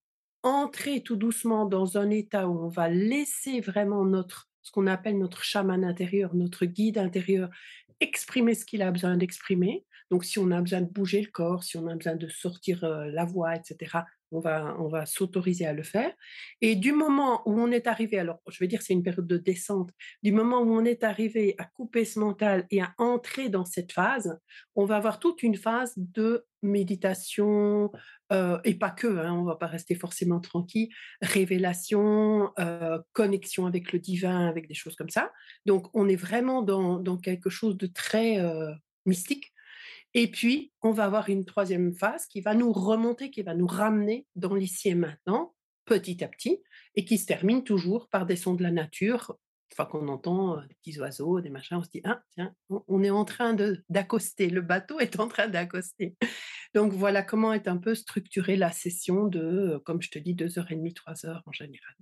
entrer tout doucement dans un état où on va laisser vraiment notre ce qu'on appelle notre chaman intérieur, notre guide intérieur, exprimer ce qu'il a besoin d'exprimer. Donc, si on a besoin de bouger le corps, si on a besoin de sortir la voix, etc., on va, on va s'autoriser à le faire. Et du moment où on est arrivé, alors je vais dire c'est une période de descente, du moment où on est arrivé à couper ce mental et à entrer dans cette phase, on va avoir toute une phase de méditation, et pas que, hein, on va pas rester forcément tranquille, révélation, connexion avec le divin, avec des choses comme ça. Donc on est vraiment dans, dans quelque chose de très mystique et puis, on va avoir une troisième phase qui va nous remonter, qui va nous ramener dans l'ici et maintenant, petit à petit, et qui se termine toujours par des sons de la nature. Une fois qu'on entend euh, des petits oiseaux, des machins, on se dit, ah, tiens, on est en train d'accoster, le bateau est en train d'accoster. Donc voilà comment est un peu structurée la session de, comme je te dis, deux heures et demie, trois heures en général.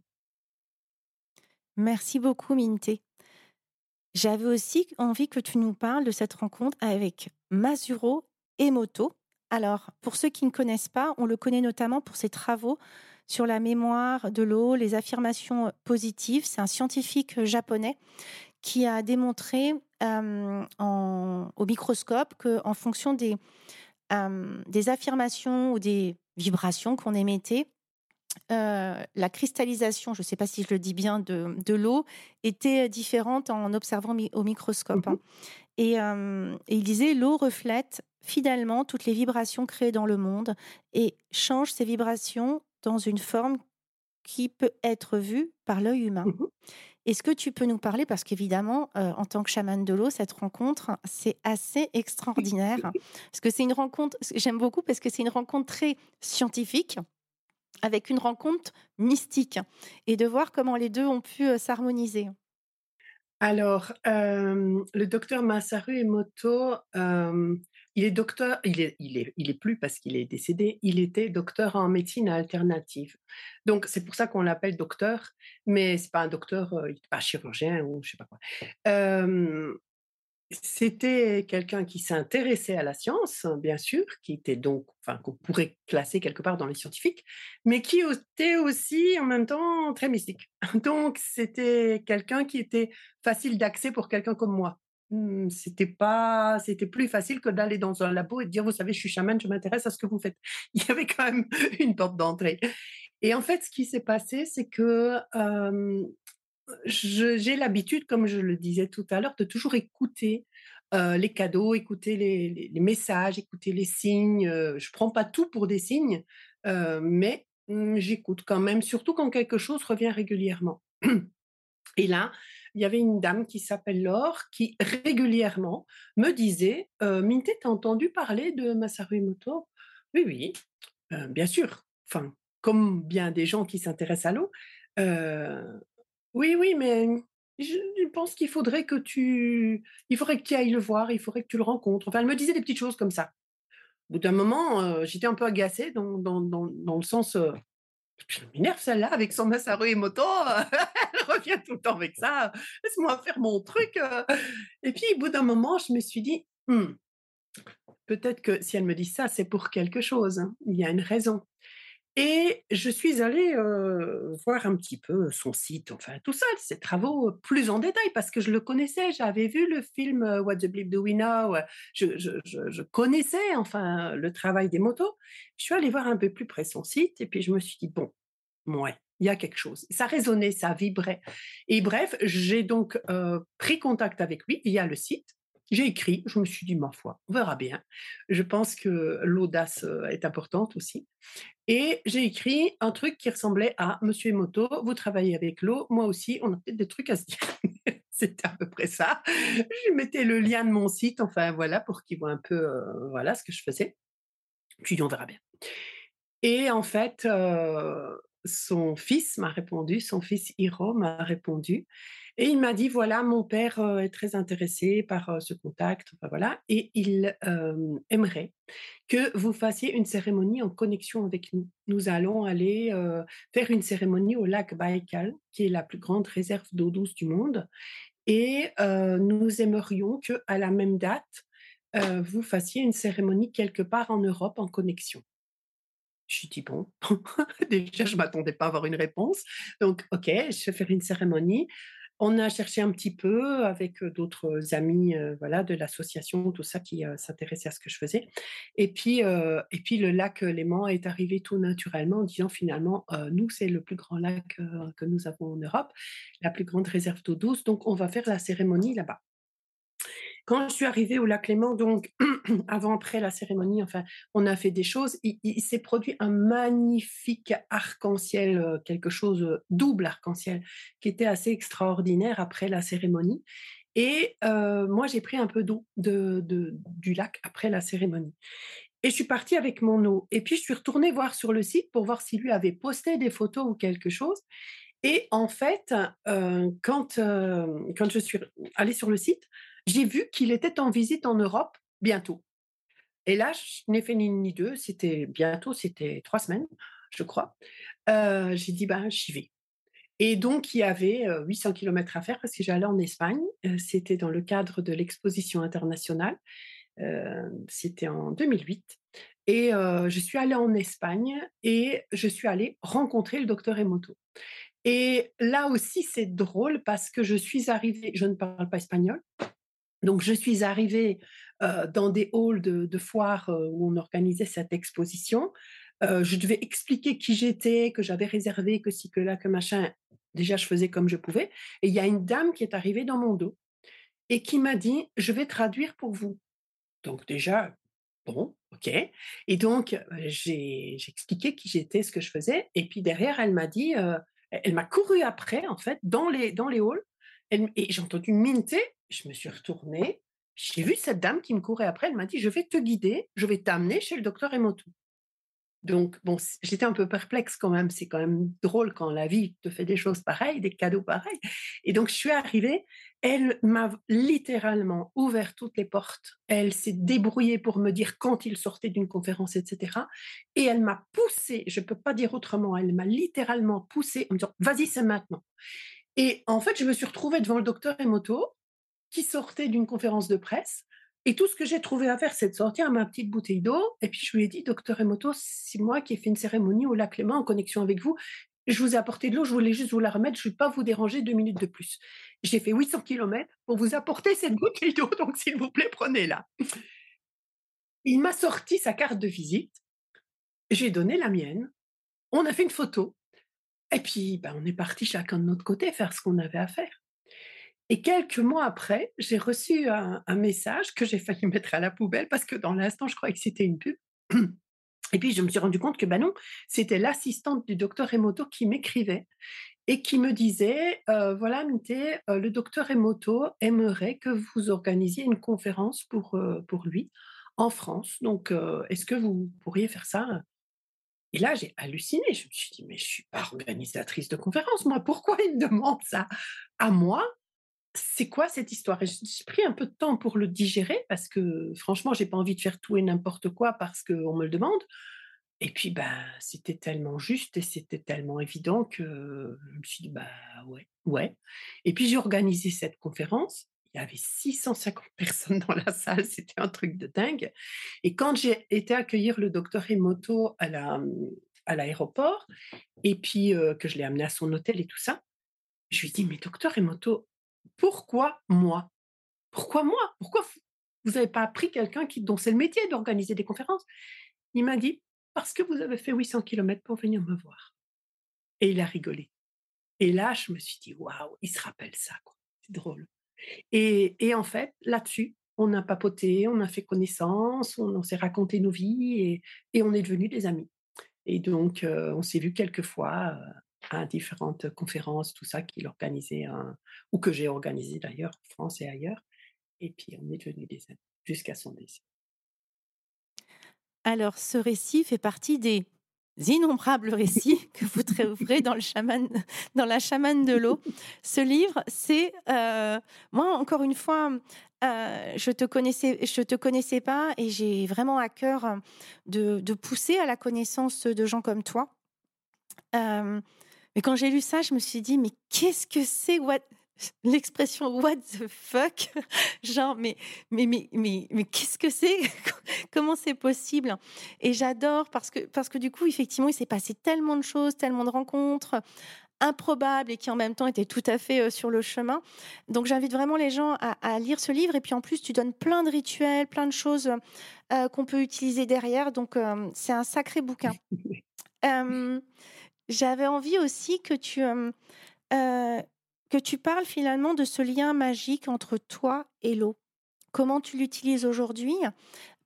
Merci beaucoup, Minté. J'avais aussi envie que tu nous parles de cette rencontre avec Masuro Emoto. Alors, pour ceux qui ne connaissent pas, on le connaît notamment pour ses travaux sur la mémoire de l'eau, les affirmations positives. C'est un scientifique japonais qui a démontré au microscope qu'en fonction des, des affirmations ou des vibrations qu'on émettait, la cristallisation, je ne sais pas si je le dis bien, de, de l'eau était différente en observant au microscope. Hein. Et, et, il disait l'eau reflète fidèlement toutes les vibrations créées dans le monde et change ces vibrations dans une forme qui peut être vue par l'œil humain. Mmh Est-ce que tu peux nous parler, parce qu'évidemment, en tant que chaman de l'eau, cette rencontre, c'est assez extraordinaire. <laughs> Parce que c'est une rencontre, j'aime beaucoup parce que c'est une rencontre très scientifique, avec une rencontre mystique, et de voir comment les deux ont pu s'harmoniser. Alors, le docteur Masaru Emoto, il est docteur, il est, il est, plus parce qu'il est décédé, il était docteur en médecine alternative. Donc, c'est pour ça qu'on l'appelle docteur, mais c'est pas un docteur, il n'est pas chirurgien ou je sais pas quoi. C'était quelqu'un qui s'intéressait à la science, bien sûr, qui était donc, enfin, qu'on pourrait classer quelque part dans les scientifiques, mais qui était aussi en même temps très mystique. <laughs> Donc, c'était quelqu'un qui était facile d'accès pour quelqu'un comme moi. Mmh, c'était pas, c'était plus facile que d'aller dans un labo et de dire, vous savez, je suis chaman, je m'intéresse à ce que vous faites. <laughs> Il y avait quand même une porte d'entrée. Et en fait, ce qui s'est passé, c'est que j'ai l'habitude, comme je le disais tout à l'heure, de toujours écouter les cadeaux, écouter les, messages, écouter les signes. je prends pas tout pour des signes, mais mmh, j'écoute quand même, surtout quand quelque chose revient régulièrement. Et là, il y avait une dame qui s'appelle Laure qui régulièrement me disait Minte, t'as entendu parler de Masaru Emoto? Oui, oui, bien sûr. Enfin, comme bien des gens qui s'intéressent à l'eau. Oui, oui, mais je pense qu'il faudrait que tu il faudrait que tu ailles le voir, il faudrait que tu le rencontres. Enfin, elle me disait des petites choses comme ça. Au bout d'un moment, j'étais un peu agacée dans dans dans le sens, euh, «Je m'énerve celle-là avec son Masaru Emoto, <laughs> elle revient tout le temps avec ça, laisse-moi faire mon truc, euh». et puis au bout d'un moment, je me suis dit: «Mmh, peut-être que si elle me dit ça, c'est pour quelque chose, hein. il y a une raison». Et je suis allée voir un petit peu son site, enfin tout ça, ses travaux plus en détail parce que je le connaissais. J'avais vu le film What the Bleep Do We Know. Je, connaissais enfin le travail des motos. Je suis allée voir un peu plus près son site et puis je me suis dit bon, ouais, il y a quelque chose. Ça résonnait, ça vibrait. Et bref, j'ai donc pris contact avec lui via le site. J'ai écrit, je me suis dit, ma foi, on verra bien. Je pense que l'audace est importante aussi. Et j'ai écrit un truc qui ressemblait à Monsieur Emoto, vous travaillez avec l'eau, moi aussi, on a peut-être des trucs à se dire. <laughs> C'était à peu près ça. Je mettais le lien de mon site, enfin voilà, pour qu'il voit un peu voilà ce que je faisais. Puis on verra bien. Et en fait, son fils m'a répondu, son fils Hiro m'a répondu. Et il m'a dit voilà, mon père est très intéressé par ce contact, voilà, et il aimerait que vous fassiez une cérémonie en connexion avec nous. Nous allons aller faire une cérémonie au lac Baïkal, qui est la plus grande réserve d'eau douce du monde, et nous aimerions que à la même date vous fassiez une cérémonie quelque part en Europe en connexion. Je dit bon, <laughs> déjà je m'attendais pas à avoir une réponse, donc ok, je vais faire une cérémonie. On a cherché un petit peu avec d'autres amis voilà, de l'association, tout ça, qui s'intéressaient à ce que je faisais. Et puis, et puis le lac Léman est arrivé tout naturellement en disant finalement, nous, c'est le plus grand lac que nous avons en Europe, la plus grande réserve d'eau douce, donc on va faire la cérémonie là-bas. Quand je suis arrivée au lac Léman, donc <clears throat> avant, après la cérémonie, enfin, on a fait des choses. Il, s'est produit un magnifique arc-en-ciel, euh, quelque chose euh, double arc-en-ciel, qui était assez extraordinaire après la cérémonie. Et euh, moi, j'ai pris un peu d'eau de, du lac après la cérémonie. Et je suis partie avec mon eau. Et puis, je suis retournée voir sur le site pour voir si lui avait posté des photos ou quelque chose. Et en fait, quand, quand je suis allée sur le site, j'ai vu qu'il était en visite en Europe bientôt. Et là, je n'ai fait ni ni deux, c'était bientôt, c'était trois semaines, je crois. Euh, j'ai dit, ben, j'y vais. Et donc, il y avait 800 km à faire parce que j'allais en Espagne. Euh, c'était dans le cadre de l'exposition internationale. Euh, c'était en 2008. Et je suis allée en Espagne et je suis allée rencontrer le docteur Emoto. Et là aussi, c'est drôle parce que je suis arrivée, je ne parle pas espagnol, donc, je suis arrivée dans des halls de, euh, où on organisait cette exposition. Je devais expliquer qui j'étais, que j'avais réservé, que si, que là, que machin. Déjà, je faisais comme je pouvais. Et il y a une dame qui est arrivée dans mon dos et qui m'a dit, je vais traduire pour vous. Donc déjà, bon, ok. Et donc, j'ai expliqué qui j'étais, ce que je faisais. Et puis derrière, elle m'a dit, elle m'a couru après, en fait, dans les, dans les halls. Et j'ai entendu minter. Je me suis retournée. J'ai vu cette dame qui me courait après. Elle m'a dit, je vais te guider, je vais t'amener chez le docteur Emoto. Donc, bon, j'étais un peu perplexe quand même. C'est quand même drôle quand la vie te fait des choses pareilles, des cadeaux pareils. Et donc, je suis arrivée. Elle m'a littéralement ouvert toutes les portes. Elle s'est débrouillée pour me dire quand il sortait d'une conférence, etc. Et elle m'a poussée, je ne peux pas dire autrement, elle m'a littéralement poussée en me disant, vas-y, c'est maintenant. Et en fait, je me suis retrouvée devant le docteur Emoto, qui sortait d'une conférence de presse. Et tout ce que j'ai trouvé à faire, c'est de sortir ma petite bouteille d'eau. Et puis je lui ai dit, docteur Emoto, c'est moi qui ai fait une cérémonie au lac Léman en connexion avec vous. Je vous ai apporté de l'eau, je voulais juste vous la remettre, je ne vais pas vous déranger deux minutes de plus. J'ai fait 800 km pour vous apporter cette <laughs> bouteille d'eau, donc s'il vous plaît, prenez-la. Il m'a sorti sa carte de visite, j'ai donné la mienne, on a fait une photo, et puis ben, on est parti chacun de notre côté faire ce qu'on avait à faire. Et quelques mois après, j'ai reçu un, message que j'ai failli <laughs> mettre à la poubelle parce que dans l'instant, je croyais que c'était une pub. <clears throat> Et puis, je me suis rendu compte que, ben non, c'était l'assistante du docteur Emoto qui m'écrivait et qui me disait, euh, voilà, Mité, euh, le docteur Emoto aimerait que vous organisiez une conférence pour, euh, lui en France. Donc, est-ce que vous pourriez faire ça? Et là, j'ai halluciné. Je me suis dit, mais je suis pas organisatrice de conférence, moi. Pourquoi il demande ça? À moi c'est quoi cette histoire? J'ai pris un peu de temps pour le digérer parce que franchement, j'ai pas envie de faire tout et n'importe quoi parce qu'on me le demande. Et puis, ben, c'était tellement juste et c'était tellement évident que je me suis dit, bah ouais, ouais. Et puis, j'ai organisé cette conférence. Il y avait 650 personnes dans la salle, <laughs> c'était un truc de dingue. Et quand j'ai été accueillir le docteur Emoto à la, à l'aéroport, et puis euh, que je l'ai amené à son hôtel et tout ça, je lui dit, mais docteur Emoto, pourquoi moi? Pourquoi moi? Pourquoi vous n'avez pas appris quelqu'un qui, dont c'est le métier d'organiser des conférences? Il m'a dit, parce que vous avez fait 800 kilomètres pour venir me voir. Et il a rigolé. Et là, je me suis dit, waouh, il se rappelle ça. C'est drôle. Et, et en fait, là-dessus, on a papoté, on a fait connaissance, on, s'est raconté nos vies et, et on est devenus des amis. Et donc, euh, on s'est vu quelques fois euh, à différentes conférences, tout ça qu'il organisait, ou que j'ai organisé d'ailleurs en France et ailleurs. Et puis, on est devenus des amis jusqu'à son décès. Alors, ce récit fait partie des innombrables <laughs> récits que vous trouverez dans, le chaman, dans la chamane de l'eau. Ce livre, c'est euh, moi encore une fois, euh, je te connaissais, je te connaissais pas et j'ai vraiment à cœur de, de pousser à la connaissance de gens comme toi. Euh, mais quand j'ai lu ça, je me suis dit mais qu'est-ce que c'est what <laughs> l'expression what the fuck? <laughs> Genre mais mais mais mais, mais qu'est-ce que c'est? <laughs> Comment c'est possible? Et j'adore parce que parce que du coup effectivement il s'est passé tellement de choses tellement de rencontres improbables et qui en même temps étaient tout à fait euh, sur le chemin. Donc j'invite vraiment les gens à, à lire ce livre. Et puis en plus tu donnes plein de rituels plein de choses euh, qu'on peut utiliser derrière. Donc euh, c'est un sacré bouquin. Euh, j'avais envie aussi que tu que tu parles finalement de ce lien magique entre toi et l'eau. Comment tu l'utilises aujourd'hui?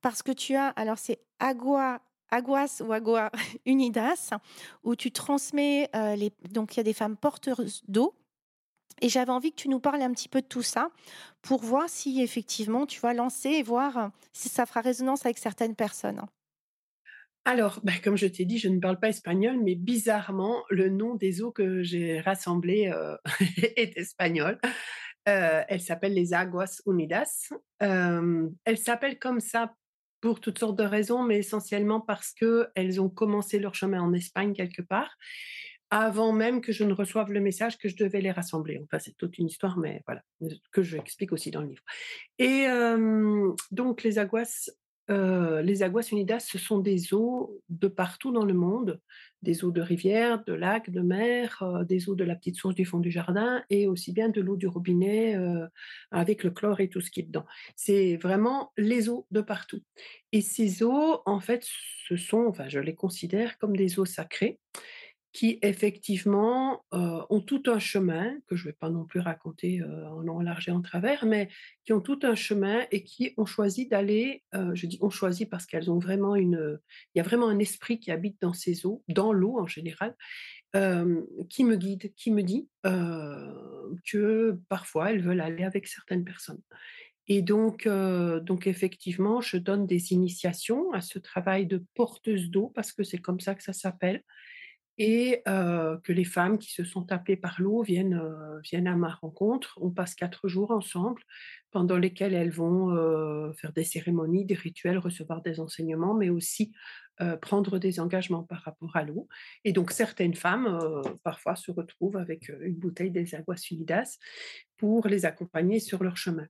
Parce que tu as, alors c'est Agua, Aguas ou Agua <laughs> Unidas, où tu transmets, les, donc il y a des femmes porteuses d'eau. Et j'avais envie que tu nous parles un petit peu de tout ça pour voir si effectivement tu vas lancer et voir si ça fera résonance avec certaines personnes. Alors, bah, comme je t'ai dit, je ne parle pas espagnol, mais bizarrement, le nom des eaux que j'ai rassemblées euh, <laughs> est espagnol. Euh, elle s'appelle les Aguas Unidas. Euh, elle s'appelle comme ça pour toutes sortes de raisons, mais essentiellement parce que elles ont commencé leur chemin en Espagne quelque part, avant même que je ne reçoive le message que je devais les rassembler. Enfin, c'est toute une histoire, mais voilà, que je explique aussi dans le livre. Et euh, donc, les Aguas heu, les aguas unidas, ce sont des eaux de partout dans le monde, des eaux de rivières, de lacs, de mer, heu, des eaux de la petite source du fond du jardin et aussi bien de l'eau du robinet, heu, avec le chlore et tout ce qui est dedans. C'est vraiment les eaux de partout et ces eaux, en fait, ce sont enfin, je les considère comme des eaux sacrées qui effectivement, heu, ont tout un chemin que je vais pas non plus raconter, heu, en long, en travers, mais qui ont tout un chemin et qui ont choisi d'aller, heu, je dis «ont choisi» parce qu'elles ont vraiment une, il y a vraiment un esprit qui habite dans ces eaux, dans l'eau en général, qui me guide, qui me dit, que parfois elles veulent aller avec certaines personnes. Et donc donc effectivement, je donne des initiations à ce travail de porteuse d'eau parce que c'est comme ça que ça s'appelle et que les femmes qui se sont appelées par l'eau viennent, à ma rencontre. On passe 4 jours ensemble pendant lesquels elles vont, faire des cérémonies, des rituels, recevoir des enseignements, mais aussi, prendre des engagements par rapport à l'eau et donc certaines femmes, parfois se retrouvent avec, une bouteille des Aguas pour les accompagner sur leur chemin.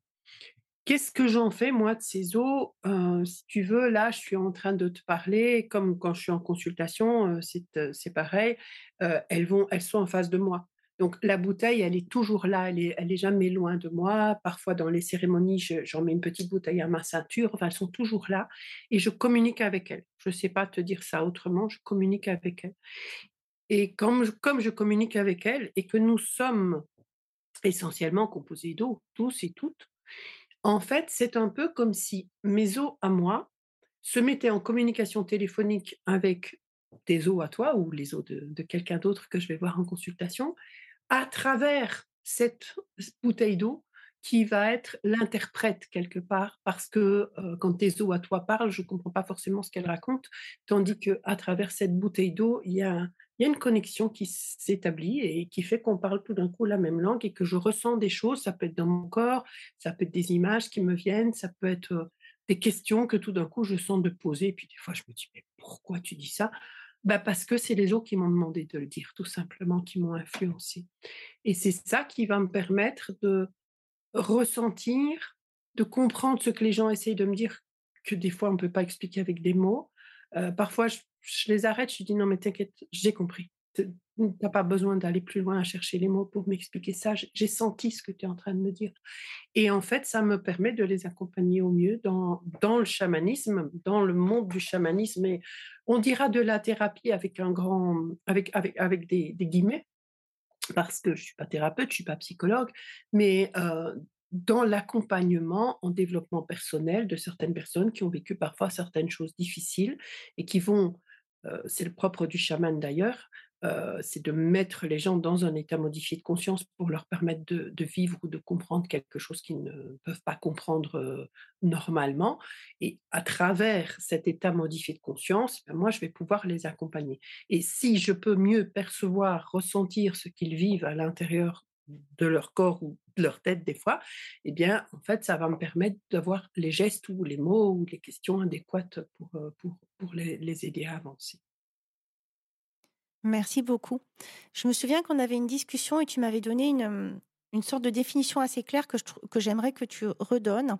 Qu'est-ce que j'en fais moi de ces eaux? Heu, si tu veux, là, je suis en train de te parler comme quand je suis en consultation, heu, c'est, c'est pareil, heu, elles vont elles sont en face de moi. Donc la bouteille, elle est toujours là, elle est elle est jamais loin de moi. Parfois dans les cérémonies, je j'en mets une petite bouteille à ma ceinture, elles sont toujours là et je communique avec elles. Je sais pas te dire ça autrement, je communique avec elles et comme comme je communique avec elles et que nous sommes essentiellement composés d'eau, tous et toutes, en fait, c'est un peu comme si mes os à moi se mettaient en communication téléphonique avec tes os à toi ou les os de quelqu'un d'autre que je vais voir en consultation, à travers cette bouteille d'eau qui va être l'interprète quelque part parce que, quand tes os à toi parlent, je ne comprends pas forcément ce qu'elles racontent, tandis qu'à travers cette bouteille d'eau, il y a il y a une connexion qui s'établit et qui fait qu'on parle tout d'un coup la même langue et que je ressens des choses. Ça peut être dans mon corps, ça peut être des images qui me viennent, ça peut être, des questions que tout d'un coup je sens de poser et puis des fois je me dis: «Mais pourquoi tu dis ça?» bah, parce que c'est les autres qui m'ont demandé de le dire, tout simplement, qui m'ont influencée et c'est ça qui va me permettre de ressentir, de comprendre ce que les gens essayent de me dire, que des fois on ne peut pas expliquer avec des mots. Heu, parfois je je les arrête, je dis: «Non mais t'inquiète, j'ai compris. Tu as pas besoin d'aller plus loin à chercher les mots pour m'expliquer ça, j'ai senti ce que tu es en train de me dire» et en fait, ça me permet de les accompagner au mieux dans le chamanisme, dans le monde du chamanisme. Et on dira de la thérapie avec un grand avec avec avec des des guillemets, parce que je suis pas thérapeute, je suis pas psychologue, mais heu, dans l'accompagnement en développement personnel de certaines personnes qui ont vécu parfois certaines choses difficiles et qui vont, c'est le propre du chaman d'ailleurs, heu, c'est de mettre les gens dans un état modifié de conscience pour leur permettre de vivre ou de comprendre quelque chose qu'ils ne peuvent pas comprendre, heu, normalement. Et à travers cet état modifié de conscience, bah, moi je vais pouvoir les accompagner. Et si je peux mieux percevoir, ressentir ce qu'ils vivent à l'intérieur de leur corps ou de leur tête des fois, eh bien, en fait, ça va me permettre d'avoir les gestes ou les mots ou les questions adéquates pour, heu, pour pour les les aider à avancer. Merci beaucoup. Je me souviens qu'on avait une discussion et tu m'avais donné une, une sorte de définition assez claire que je que j'aimerais que tu redonnes.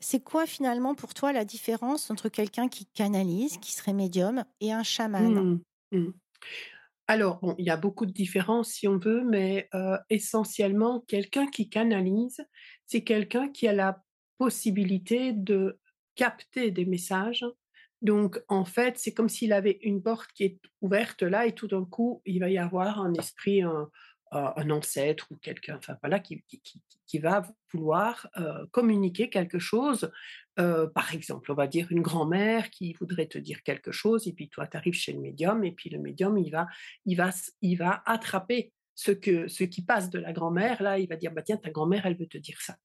C'est quoi finalement pour toi la différence entre quelqu'un qui canalise, qui serait médium et un chaman? Mmh. Mmh. Alors bon, il y a beaucoup de différences si on veut, mais heu, essentiellement, quelqu'un qui canalise, c'est quelqu'un qui a la possibilité de capter des messages. Donc en fait, c'est comme s'il avait une porte qui est ouverte là et tout d'un coup, il va y avoir un esprit, un ancêtre ou quelqu'un, enfin voilà, qui qui qui va vouloir, heu, communiquer quelque chose. Heu, par exemple, on va dire une grand-mère qui voudrait te dire quelque chose et puis toi tu arrives chez le médium et puis le médium il va il va il va attraper ce que ce qui passe de la grand-mère là, il va dire: «Bah tiens, ta grand-mère elle veut te dire ça».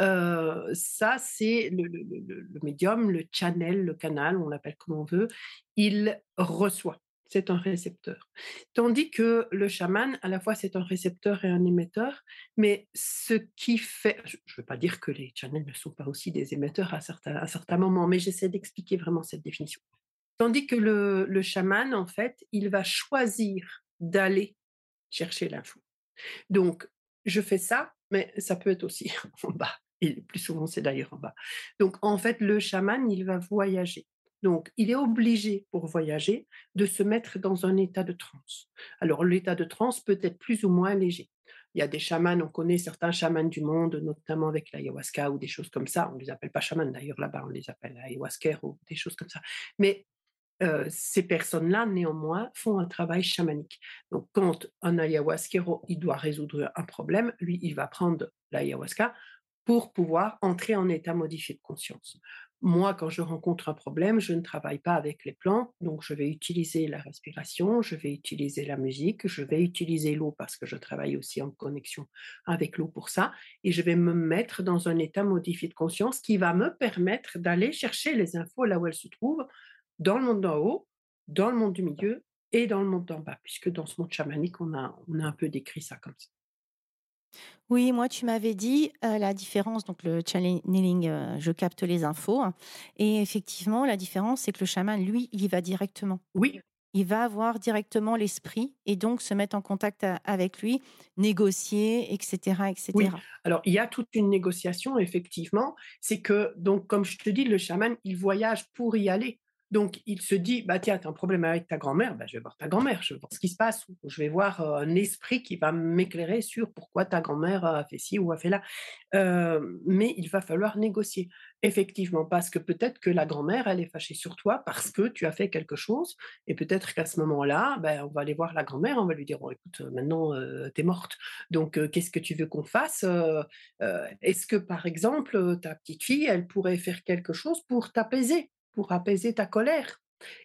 Heu, ça c'est le le le le médium, le channel, le canal, on l'appelle comme on veut, il reçoit, c'est un récepteur. Tandis que le chaman, à la fois c'est un récepteur et un émetteur, mais ce qui fait je ne veux pas dire que les channels ne sont pas aussi des émetteurs à certains à certains moments, mais j'essaie d'expliquer vraiment cette définition. Tandis que le le chaman, en fait, il va choisir d'aller chercher l'info. Donc je fais ça, mais ça peut être aussi <laughs> en bas. Et plus souvent, c'est d'ailleurs en bas. Donc, en fait, le chaman, il va voyager. Donc, il est obligé, pour voyager, de se mettre dans un état de transe. Alors, l'état de transe peut être plus ou moins léger. Il y a des chamans, on connaît certains chamans du monde, notamment avec l'ayahuasca ou des choses comme ça. On ne les appelle pas chamans d'ailleurs là-bas, on les appelle ayahuasca ou des choses comme ça. Mais euh, ces personnes-là, néanmoins, font un travail chamanique. Donc, quand un ayahuasquero, il doit résoudre un problème, lui, il va prendre l'ayahuasca pour pouvoir entrer en état modifié de conscience. Moi, quand je rencontre un problème, je ne travaille pas avec les plantes, donc je vais utiliser la respiration, je vais utiliser la musique, je vais utiliser l'eau parce que je travaille aussi en connexion avec l'eau pour ça, et je vais me mettre dans un état modifié de conscience qui va me permettre d'aller chercher les infos là où elles se trouvent, dans le monde d'en haut, dans le monde du milieu et dans le monde d'en bas, puisque dans ce monde chamanique, on a, on a un peu décrit ça comme ça. Oui, moi, tu m'avais dit la différence, donc le channeling, je capte les infos. Hein, et effectivement, la différence, c'est que le chaman, lui, il y va directement. Oui. Il va avoir directement l'esprit et donc se mettre en contact avec lui, négocier, etc., etc. Oui. Alors, il y a toute une négociation, effectivement. C'est que, donc, comme je te dis, le chaman, il voyage pour y aller. Donc, il se dit, bah tiens, tu as un problème avec ta grand-mère, bah, je vais voir ta grand-mère, je vais voir ce qui se passe, je vais voir un esprit qui va m'éclairer sur pourquoi ta grand-mère a fait ci ou a fait là. mais il va falloir négocier, effectivement, parce que peut-être que la grand-mère, elle est fâchée sur toi parce que tu as fait quelque chose, et peut-être qu'à ce moment-là, ben, on va aller voir la grand-mère, on va lui dire, écoute, maintenant, tu es morte, donc qu'est-ce que tu veux qu'on fasse Est-ce que, par exemple, ta petite fille, elle pourrait faire quelque chose pour t'apaiser? Pour apaiser ta colère.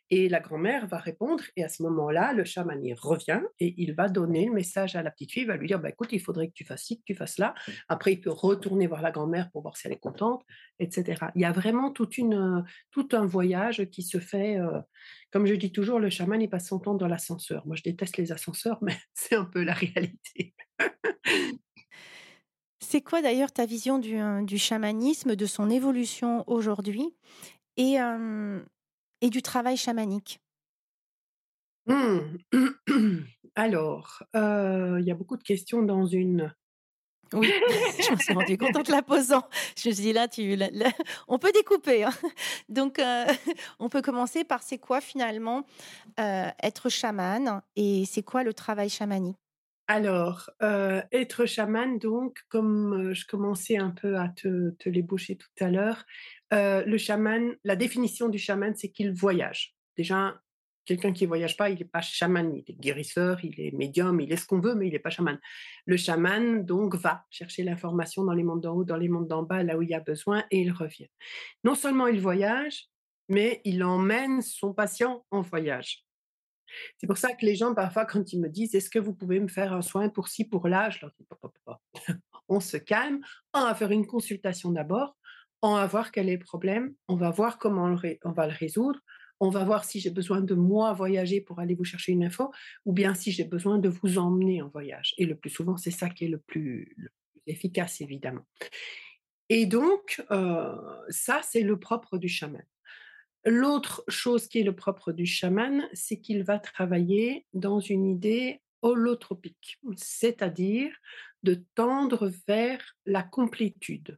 Et la grand-mère va répondre, et à ce moment-là, le chamanier revient et il va donner le message à la petite fille, il va lui dire bah, écoute, il faudrait que tu fasses ci, que tu fasses là. Après, il peut retourner voir la grand-mère pour voir si elle est contente, etc. Il y a vraiment toute une, tout un voyage qui se fait. Euh, comme je dis toujours, le chaman, il passe son temps dans l'ascenseur. Moi, je déteste les ascenseurs, <laughs> mais c'est un peu la réalité. C'est quoi d'ailleurs ta vision du, du, chamanisme, de son évolution aujourd'hui? Et, et du travail chamanique mmh. <clears throat> Alors, il y a beaucoup de questions dans une. Oui, <laughs> <laughs> je me suis rendu compte en te la posant. Je me suis dit là, tu, <laughs> on peut découper. Hein. Donc, on peut commencer par c'est quoi finalement être chaman et c'est quoi le travail chamanique? Alors, être chaman, donc, comme je commençais un peu à te, te l'ébaucher tout à l'heure, le chaman, la définition du chaman, c'est qu'il voyage. Déjà, quelqu'un qui ne voyage pas, il n'est pas chaman, il est guérisseur, il est médium, il est ce qu'on veut, mais il n'est pas chaman. Le chaman, donc, va chercher l'information dans les mondes d'en haut, dans les mondes d'en bas, là où il y a besoin, et il revient. Non seulement il voyage, mais il emmène son patient en voyage. C'est pour ça que les gens, parfois, quand ils me disent Est-ce que vous pouvez me faire un soin pour ci, pour là Je leur dis <laughs> On se calme, on va faire une consultation d'abord, on va voir quel est le problème, on va voir comment on va le résoudre, on va voir si j'ai besoin de moi voyager pour aller vous chercher une info, ou bien si j'ai besoin de vous emmener en voyage. Et le plus souvent, c'est ça qui est le plus, efficace, évidemment. Et donc, euh, ça, c'est le propre du chaman. L'autre chose qui est le propre du chaman, c'est qu'il va travailler dans une idée holotropique, c'est-à-dire de tendre vers la complétude.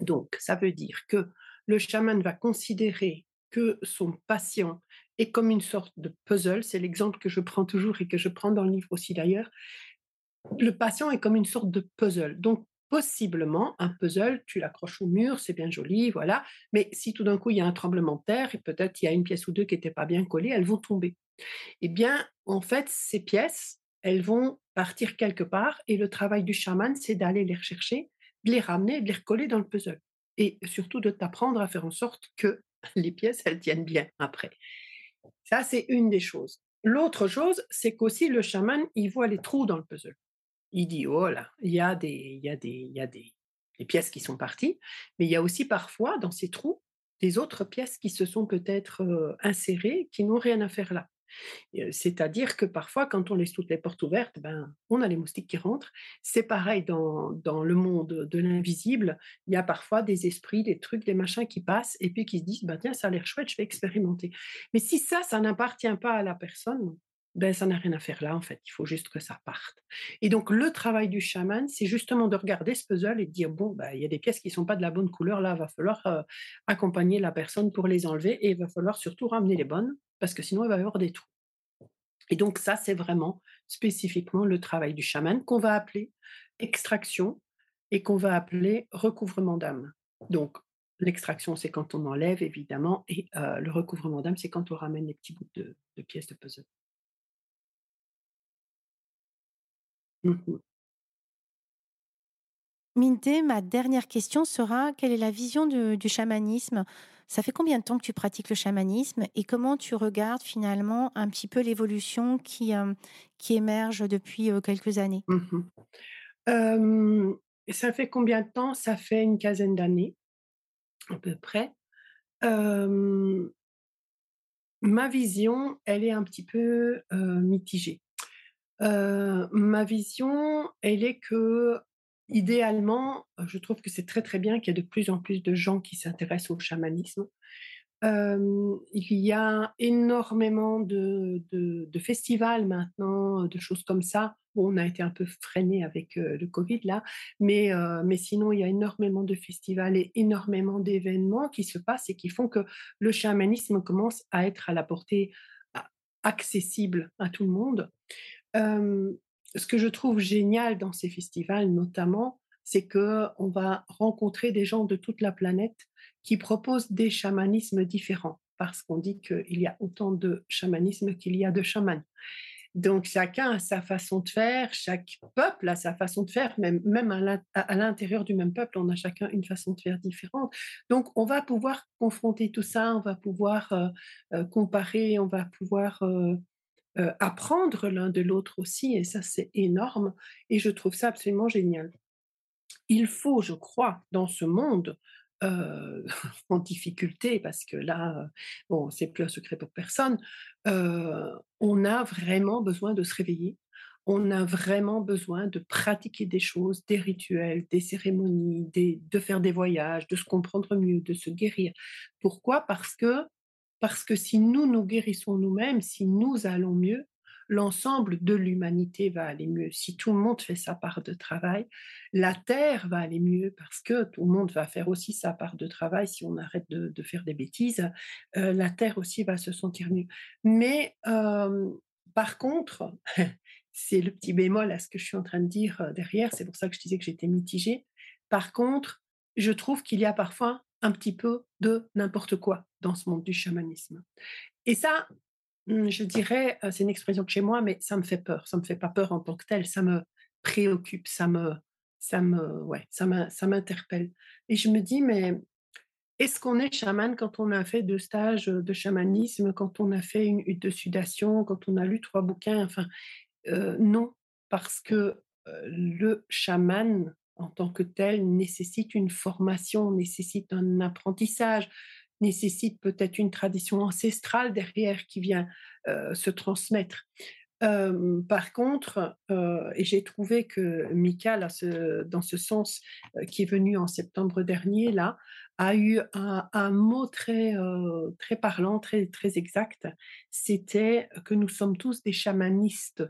Donc, ça veut dire que le chaman va considérer que son patient est comme une sorte de puzzle, c'est l'exemple que je prends toujours et que je prends dans le livre aussi d'ailleurs. Le patient est comme une sorte de puzzle. Donc, possiblement un puzzle, tu l'accroches au mur, c'est bien joli, voilà. Mais si tout d'un coup il y a un tremblement de terre et peut-être il y a une pièce ou deux qui n'étaient pas bien collées, elles vont tomber. Eh bien, en fait, ces pièces, elles vont partir quelque part et le travail du chaman, c'est d'aller les rechercher, de les ramener, de les recoller dans le puzzle. Et surtout de t'apprendre à faire en sorte que <laughs> les pièces, elles tiennent bien après. Ça, c'est une des choses. L'autre chose, c'est qu'aussi le chaman, il voit les trous dans le puzzle il dit oh là, il y a des, pièces qui sont parties, mais il y a aussi parfois dans ces trous des autres pièces qui se sont peut-être insérées, qui n'ont rien à faire là. C'est-à-dire que parfois, quand on laisse toutes les portes ouvertes, ben, on a les moustiques qui rentrent. C'est pareil dans, dans, le monde de l'invisible. Il y a parfois des esprits, des trucs, des machins qui passent et puis qui se disent bah, tiens, ça a l'air chouette, je vais expérimenter. Mais si ça, ça n'appartient pas à la personne, ben, ça n'a rien à faire là, en fait. Il faut juste que ça parte. Et donc, le travail du chaman, c'est justement de regarder ce puzzle et de dire, bon, ben, il y a des pièces qui ne sont pas de la bonne couleur, là, il va falloir accompagner la personne pour les enlever et il va falloir surtout ramener les bonnes, parce que sinon, il va y avoir des trous. Et donc, ça, c'est vraiment spécifiquement le travail du chaman qu'on va appeler extraction et qu'on va appeler recouvrement d'âme. Donc, l'extraction, c'est quand on enlève, évidemment, et euh, le recouvrement d'âme, c'est quand on ramène les petits bouts de pièces de puzzle. Mmh Minte, ma dernière question sera quelle est la vision du chamanisme? Ça fait combien de temps que tu pratiques le chamanisme et comment tu regardes finalement un petit peu l'évolution qui, euh, qui émerge depuis euh, quelques années? Mmh ça fait combien de temps? Ça fait une quinzaine d'années, à peu près. ma vision, elle est un petit peu mitigée. Ma vision, elle est que, idéalement, je trouve que c'est très, très bien qu'il y ait de plus en plus de gens qui s'intéressent au chamanisme. il y a énormément de de festivals maintenant, de choses comme ça. Bon, on a été un peu freiné avec, le covid là, mais mais sinon il y a énormément de festivals et énormément d'événements qui se passent et qui font que le chamanisme commence à être à la portée accessible à tout le monde ce que je trouve génial dans ces festivals, notamment, c'est que on va rencontrer des gens de toute la planète qui proposent des chamanismes différents, parce qu'on dit qu'il y a autant de chamanisme qu'il y a de chamans. Donc chacun a sa façon de faire, chaque peuple a sa façon de faire, même, même à l'intérieur du même peuple, on a chacun une façon de faire différente. Donc on va pouvoir confronter tout ça, on va pouvoir euh, euh, comparer, on va pouvoir euh, euh, apprendre l'un de l'autre aussi, et ça c'est énorme, et je trouve ça absolument génial. Il faut, je crois, dans ce monde euh, <laughs> en difficulté, parce que là, bon, c'est plus un secret pour personne, euh, on a vraiment besoin de se réveiller. On a vraiment besoin de pratiquer des choses, des rituels, des cérémonies, de faire des voyages, de se comprendre mieux, de se guérir. Pourquoi? Parce que parce que si nous nous guérissons nous-mêmes, si nous allons mieux, l'ensemble de l'humanité va aller mieux. Si tout le monde fait sa part de travail, la Terre va aller mieux parce que tout le monde va faire aussi sa part de travail. Si on arrête de, faire des bêtises, euh, la Terre aussi va se sentir mieux. Mais euh, par contre, <laughs> c'est le petit bémol à ce que je suis en train de dire euh, derrière, c'est pour ça que je disais que j'étais mitigée. Par contre, je trouve qu'il y a parfois un petit peu de n'importe quoi dans ce monde du chamanisme. Et ça, mmh, je dirais, c'est une expression de chez moi, mais ça me fait peur. Ça me fait pas peur en tant que tel, ça me préoccupe, ça me, ça me, ouais, ça m'interpelle. Et je me dis, mais est-ce qu'on est chaman quand on a fait deux stages de chamanisme, quand on a fait une hutte de sudation, quand on a lu trois bouquins? Enfin, non, parce que le chaman, en tant que tel nécessite une formation, nécessite un apprentissage, nécessite peut-être une tradition ancestrale derrière qui vient euh, se transmettre. par contre, et j'ai trouvé que Mika, dans ce sens, qui est venu en septembre dernier, là, a eu un, mot très, très parlant, très, très exact. C'était que nous sommes tous des chamanistes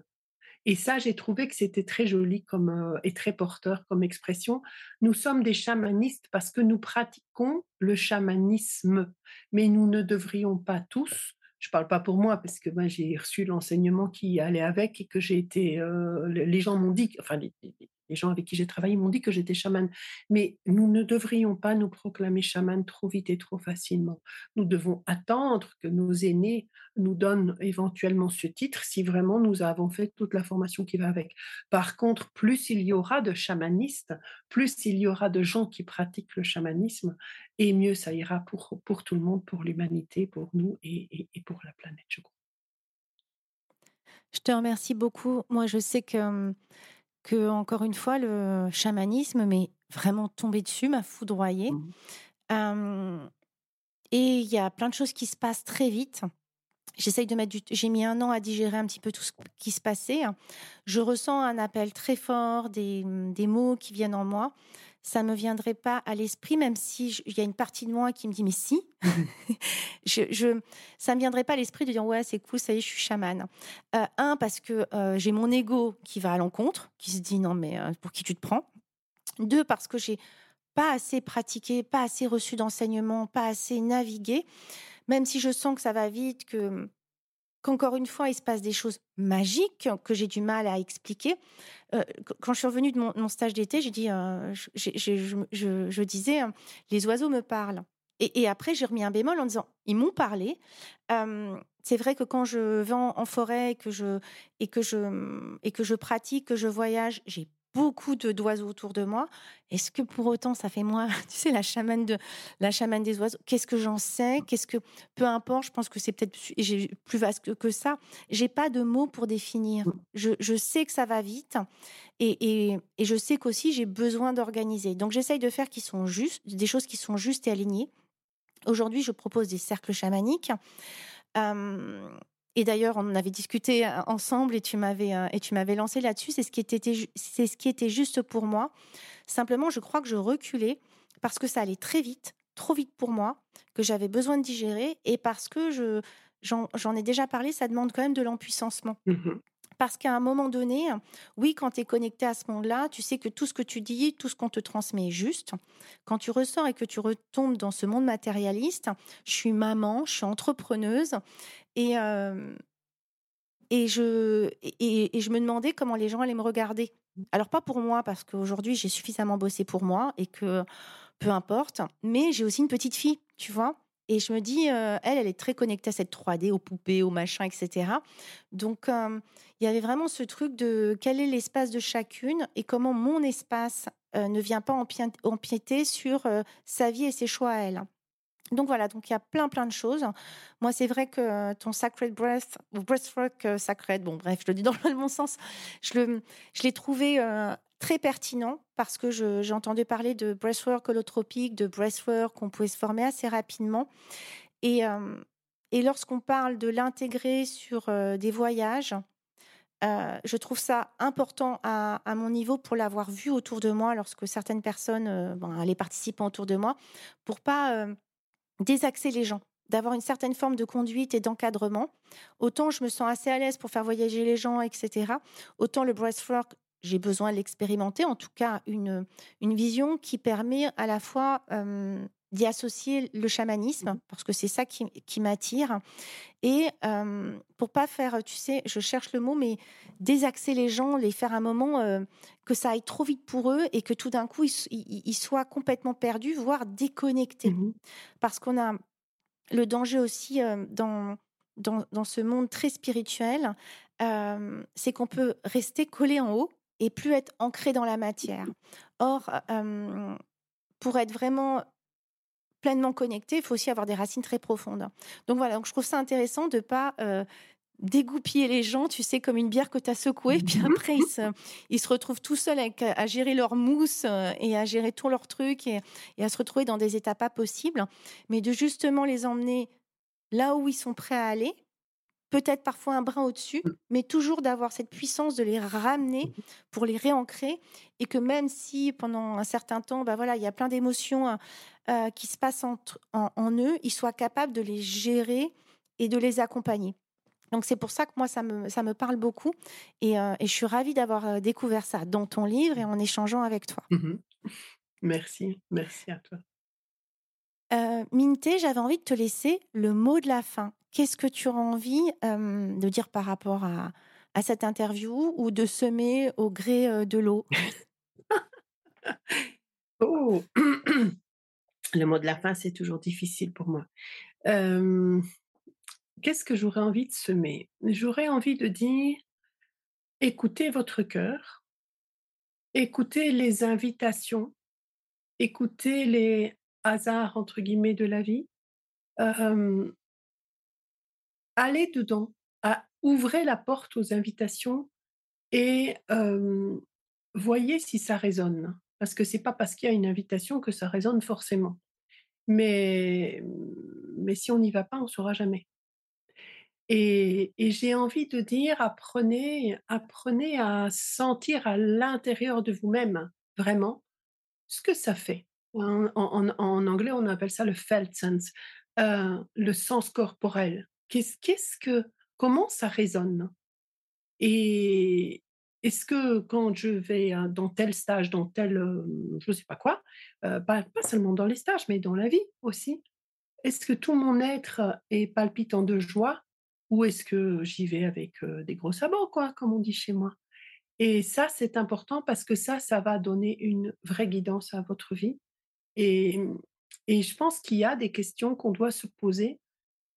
et ça, j'ai trouvé que c'était très joli euh, et très porteur comme expression. Nous sommes des chamanistes parce que nous pratiquons le chamanisme, mais nous ne devrions pas tous je parle pas pour moi parce que j'ai reçu l'enseignement qui allait avec et que j'ai été euh, les gens m'ont dit enfin gens avec qui j'ai travaillé m'ont dit que j'étais chamane. Mais nous ne devrions pas nous proclamer chamane trop vite et trop facilement. Nous devons attendre que nos aînés nous donnent éventuellement ce titre si vraiment nous avons fait toute la formation qui va avec. Par contre, plus il y aura de chamanistes, plus il y aura de gens qui pratiquent le chamanisme, et mieux ça ira pour, pour tout le monde, pour l'humanité, pour nous et, et pour la planète, je crois. Je te remercie beaucoup. Moi, je sais que hum, que, encore une fois, le chamanisme m'est vraiment tombé dessus, m'a foudroyé. Mmh. et il y a plein de choses qui se passent très vite. J'essaye de mettre du... J'ai mis un an à digérer un petit peu tout ce qui se passait. Je ressens un appel très fort, des, des mots qui viennent en moi. Ça me viendrait pas à l'esprit, même si il y a une partie de moi qui me dit mais si, <laughs> <laughs> je, je, ça me viendrait pas à l'esprit de dire ouais c'est cool, ça y est, je suis chamane. Euh, un parce que euh, j'ai mon ego qui va à l'encontre, qui se dit non mais euh, pour qui tu te prends. Deux parce que j'ai pas assez pratiqué, pas assez reçu d'enseignement, pas assez navigué, même si je sens que ça va vite, que qu'encore une fois, il se passe des choses magiques que j'ai du mal à expliquer. Euh, quand je suis revenue de mon, stage d'été, j'ai dit, euh, je, disais, euh, les oiseaux me parlent. Et, après, j'ai remis un bémol en disant, ils m'ont parlé. c'est vrai que quand je vais en, forêt que je, et, que je, et que je pratique, que je voyage, j'ai beaucoup de d'oiseaux autour de moi. Est-ce que pour autant ça fait moi, <laughs> tu sais, la chamane de la chamane des oiseaux? Qu'est-ce que j'en sais? Qu'est-ce que peu importe. Je pense que c'est peut-être plus vaste que, ça. J'ai pas de mots pour définir. Mmh. Je, sais que ça va vite et, et, je sais qu'aussi j'ai besoin d'organiser. Donc j'essaye de faire qui sont justes, des choses qui sont justes et alignées. Aujourd'hui, je propose des cercles chamaniques. Et d'ailleurs, on en avait discuté euh, ensemble et tu m'avais euh, et tu m'avais lancé là-dessus. C'est ce qui était c'est ce qui était juste pour moi. Simplement, je crois que je reculais parce que ça allait très vite, trop vite pour moi, que j'avais besoin de digérer et parce que je j'en ai déjà parlé, ça demande quand même de l'empuissancement. Mmh parce qu'à un moment donné, oui, quand tu es connecté à ce monde-là, tu sais que tout ce que tu dis, tout ce qu'on te transmet est juste. Quand tu ressors et que tu retombes dans ce monde matérialiste, je suis maman, je suis entrepreneuse et, et, je, et, je me demandais comment les gens allaient me regarder. Alors pas pour moi, parce qu'aujourd'hui j'ai suffisamment bossé pour moi et que peu importe, mais j'ai aussi une petite fille, tu vois? Et je me dis, elle, elle est très connectée à cette 3D, aux poupées, aux machins, etc. Donc, il y avait vraiment ce truc de quel est l'espace de chacune et comment mon espace ne vient pas empiéter sur sa vie et ses choix à elle. Donc voilà, donc il y a plein plein de choses. Moi, c'est vrai que ton sacred breath ou breathwork sacred, bon bref, je le dis dans le bon sens, je le, je l'ai trouvé très pertinent parce que j'ai entendu parler de breathwork holotropique, de breathwork qu'on pouvait se former assez rapidement. Et, et lorsqu'on parle de l'intégrer sur des voyages, je trouve ça important à, mon niveau pour l'avoir vu autour de moi lorsque certaines personnes, bon, les participants autour de moi, pour pas désaxer les gens, d'avoir une certaine forme de conduite et d'encadrement. Autant je me sens assez à l'aise pour faire voyager les gens, etc. Autant le breathwork, j'ai besoin de l'expérimenter, en tout cas une, une vision qui permet à la fois d'y associer le chamanisme, mmh parce que c'est ça qui, qui m'attire, et pour pas faire, tu sais, je cherche le mot, mais désaxer les gens, les faire un moment que ça aille trop vite pour eux et que tout d'un coup ils, soient complètement perdus, voire déconnectés, mmh parce qu'on a le danger aussi dans, dans, dans ce monde très spirituel, c'est qu'on peut rester collé en haut et plus être ancré dans la matière. Or, pour être vraiment pleinement connecté, il faut aussi avoir des racines très profondes. Donc voilà, donc je trouve ça intéressant de pas dégoupiller les gens, tu sais, comme une bière que tu as secouée, puis après ils se, ils se retrouvent tout seuls à gérer leur mousse et à gérer tous leurs trucs et, et, à se retrouver dans des états pas possibles, mais de justement les emmener là où ils sont prêts à aller peut-être parfois un brin au-dessus, mmh. mais toujours d'avoir cette puissance de les ramener mmh pour les réancrer et que même si pendant un certain temps, bah voilà, il y a plein d'émotions euh, qui se passent en, eux, ils soient capables de les gérer et de les accompagner. Donc c'est pour ça que moi ça me, ça me parle beaucoup et, euh, je suis ravie d'avoir euh, découvert ça dans ton livre et en échangeant avec toi. Mmh merci, merci à toi. Minté, j'avais envie de te laisser le mot de la fin. Qu'est-ce que tu auras envie de dire par rapport à, à, cette interview ou de semer au gré de l'eau? <laughs> Oh <clears throat> Le mot de la fin, c'est toujours difficile pour moi. Qu'est-ce que j'aurais envie de semer? J'aurais envie de dire écoutez votre cœur, écoutez les invitations, écoutez les hasards de la vie allez dedans, ouvrez la porte aux invitations et voyez si ça résonne. Parce que c'est pas parce qu'il y a une invitation que ça résonne forcément. Mais, mais si on n'y va pas, on ne saura jamais. Et, j'ai envie de dire, apprenez, apprenez à sentir à l'intérieur de vous-même, vraiment, ce que ça fait. En, anglais, on appelle ça le felt sense, euh, le sens corporel. Qu'est-ce que, comment ça résonne? Et est-ce que quand je vais hein, dans tel stage, dans tel, euh, je ne sais pas quoi, euh, pas, seulement dans les stages, mais dans la vie aussi, est-ce que tout mon être est palpitant de joie ou est-ce que j'y vais avec des gros sabots, quoi, comme on dit chez moi? Et ça, c'est important parce que ça, ça va donner une vraie guidance à votre vie. Et je pense qu'il y a des questions qu'on doit se poser.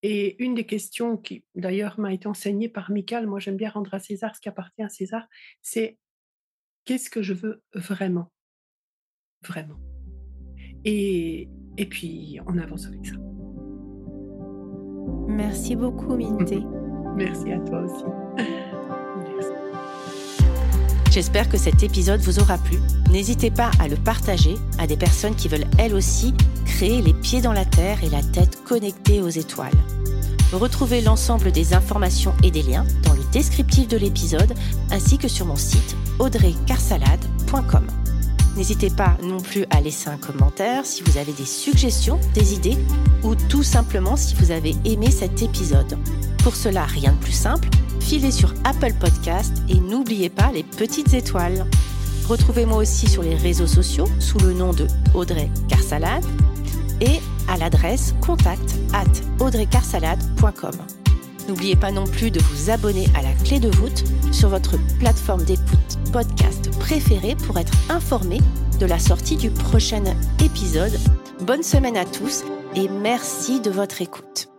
Et une des questions qui, d'ailleurs, m'a été enseignée par Michael, moi j'aime bien rendre à César ce qui appartient à César, c'est qu'est-ce que je veux vraiment? Vraiment. Et, et puis, on avance avec ça. Merci beaucoup, Minté. <laughs> Merci à toi aussi. J'espère que cet épisode vous aura plu. N'hésitez pas à le partager à des personnes qui veulent elles aussi créer les pieds dans la terre et la tête connectée aux étoiles. Retrouvez l'ensemble des informations et des liens dans le descriptif de l'épisode ainsi que sur mon site audreycarsalade.com. N'hésitez pas non plus à laisser un commentaire si vous avez des suggestions, des idées ou tout simplement si vous avez aimé cet épisode. Pour cela, rien de plus simple, filez sur Apple Podcast et n'oubliez pas les petites étoiles. Retrouvez-moi aussi sur les réseaux sociaux sous le nom de Audrey Carsalade et à l'adresse contact at audreycarsalade.com. N'oubliez pas non plus de vous abonner à la clé de voûte sur votre plateforme d'écoute podcast préférée pour être informé de la sortie du prochain épisode. Bonne semaine à tous et merci de votre écoute.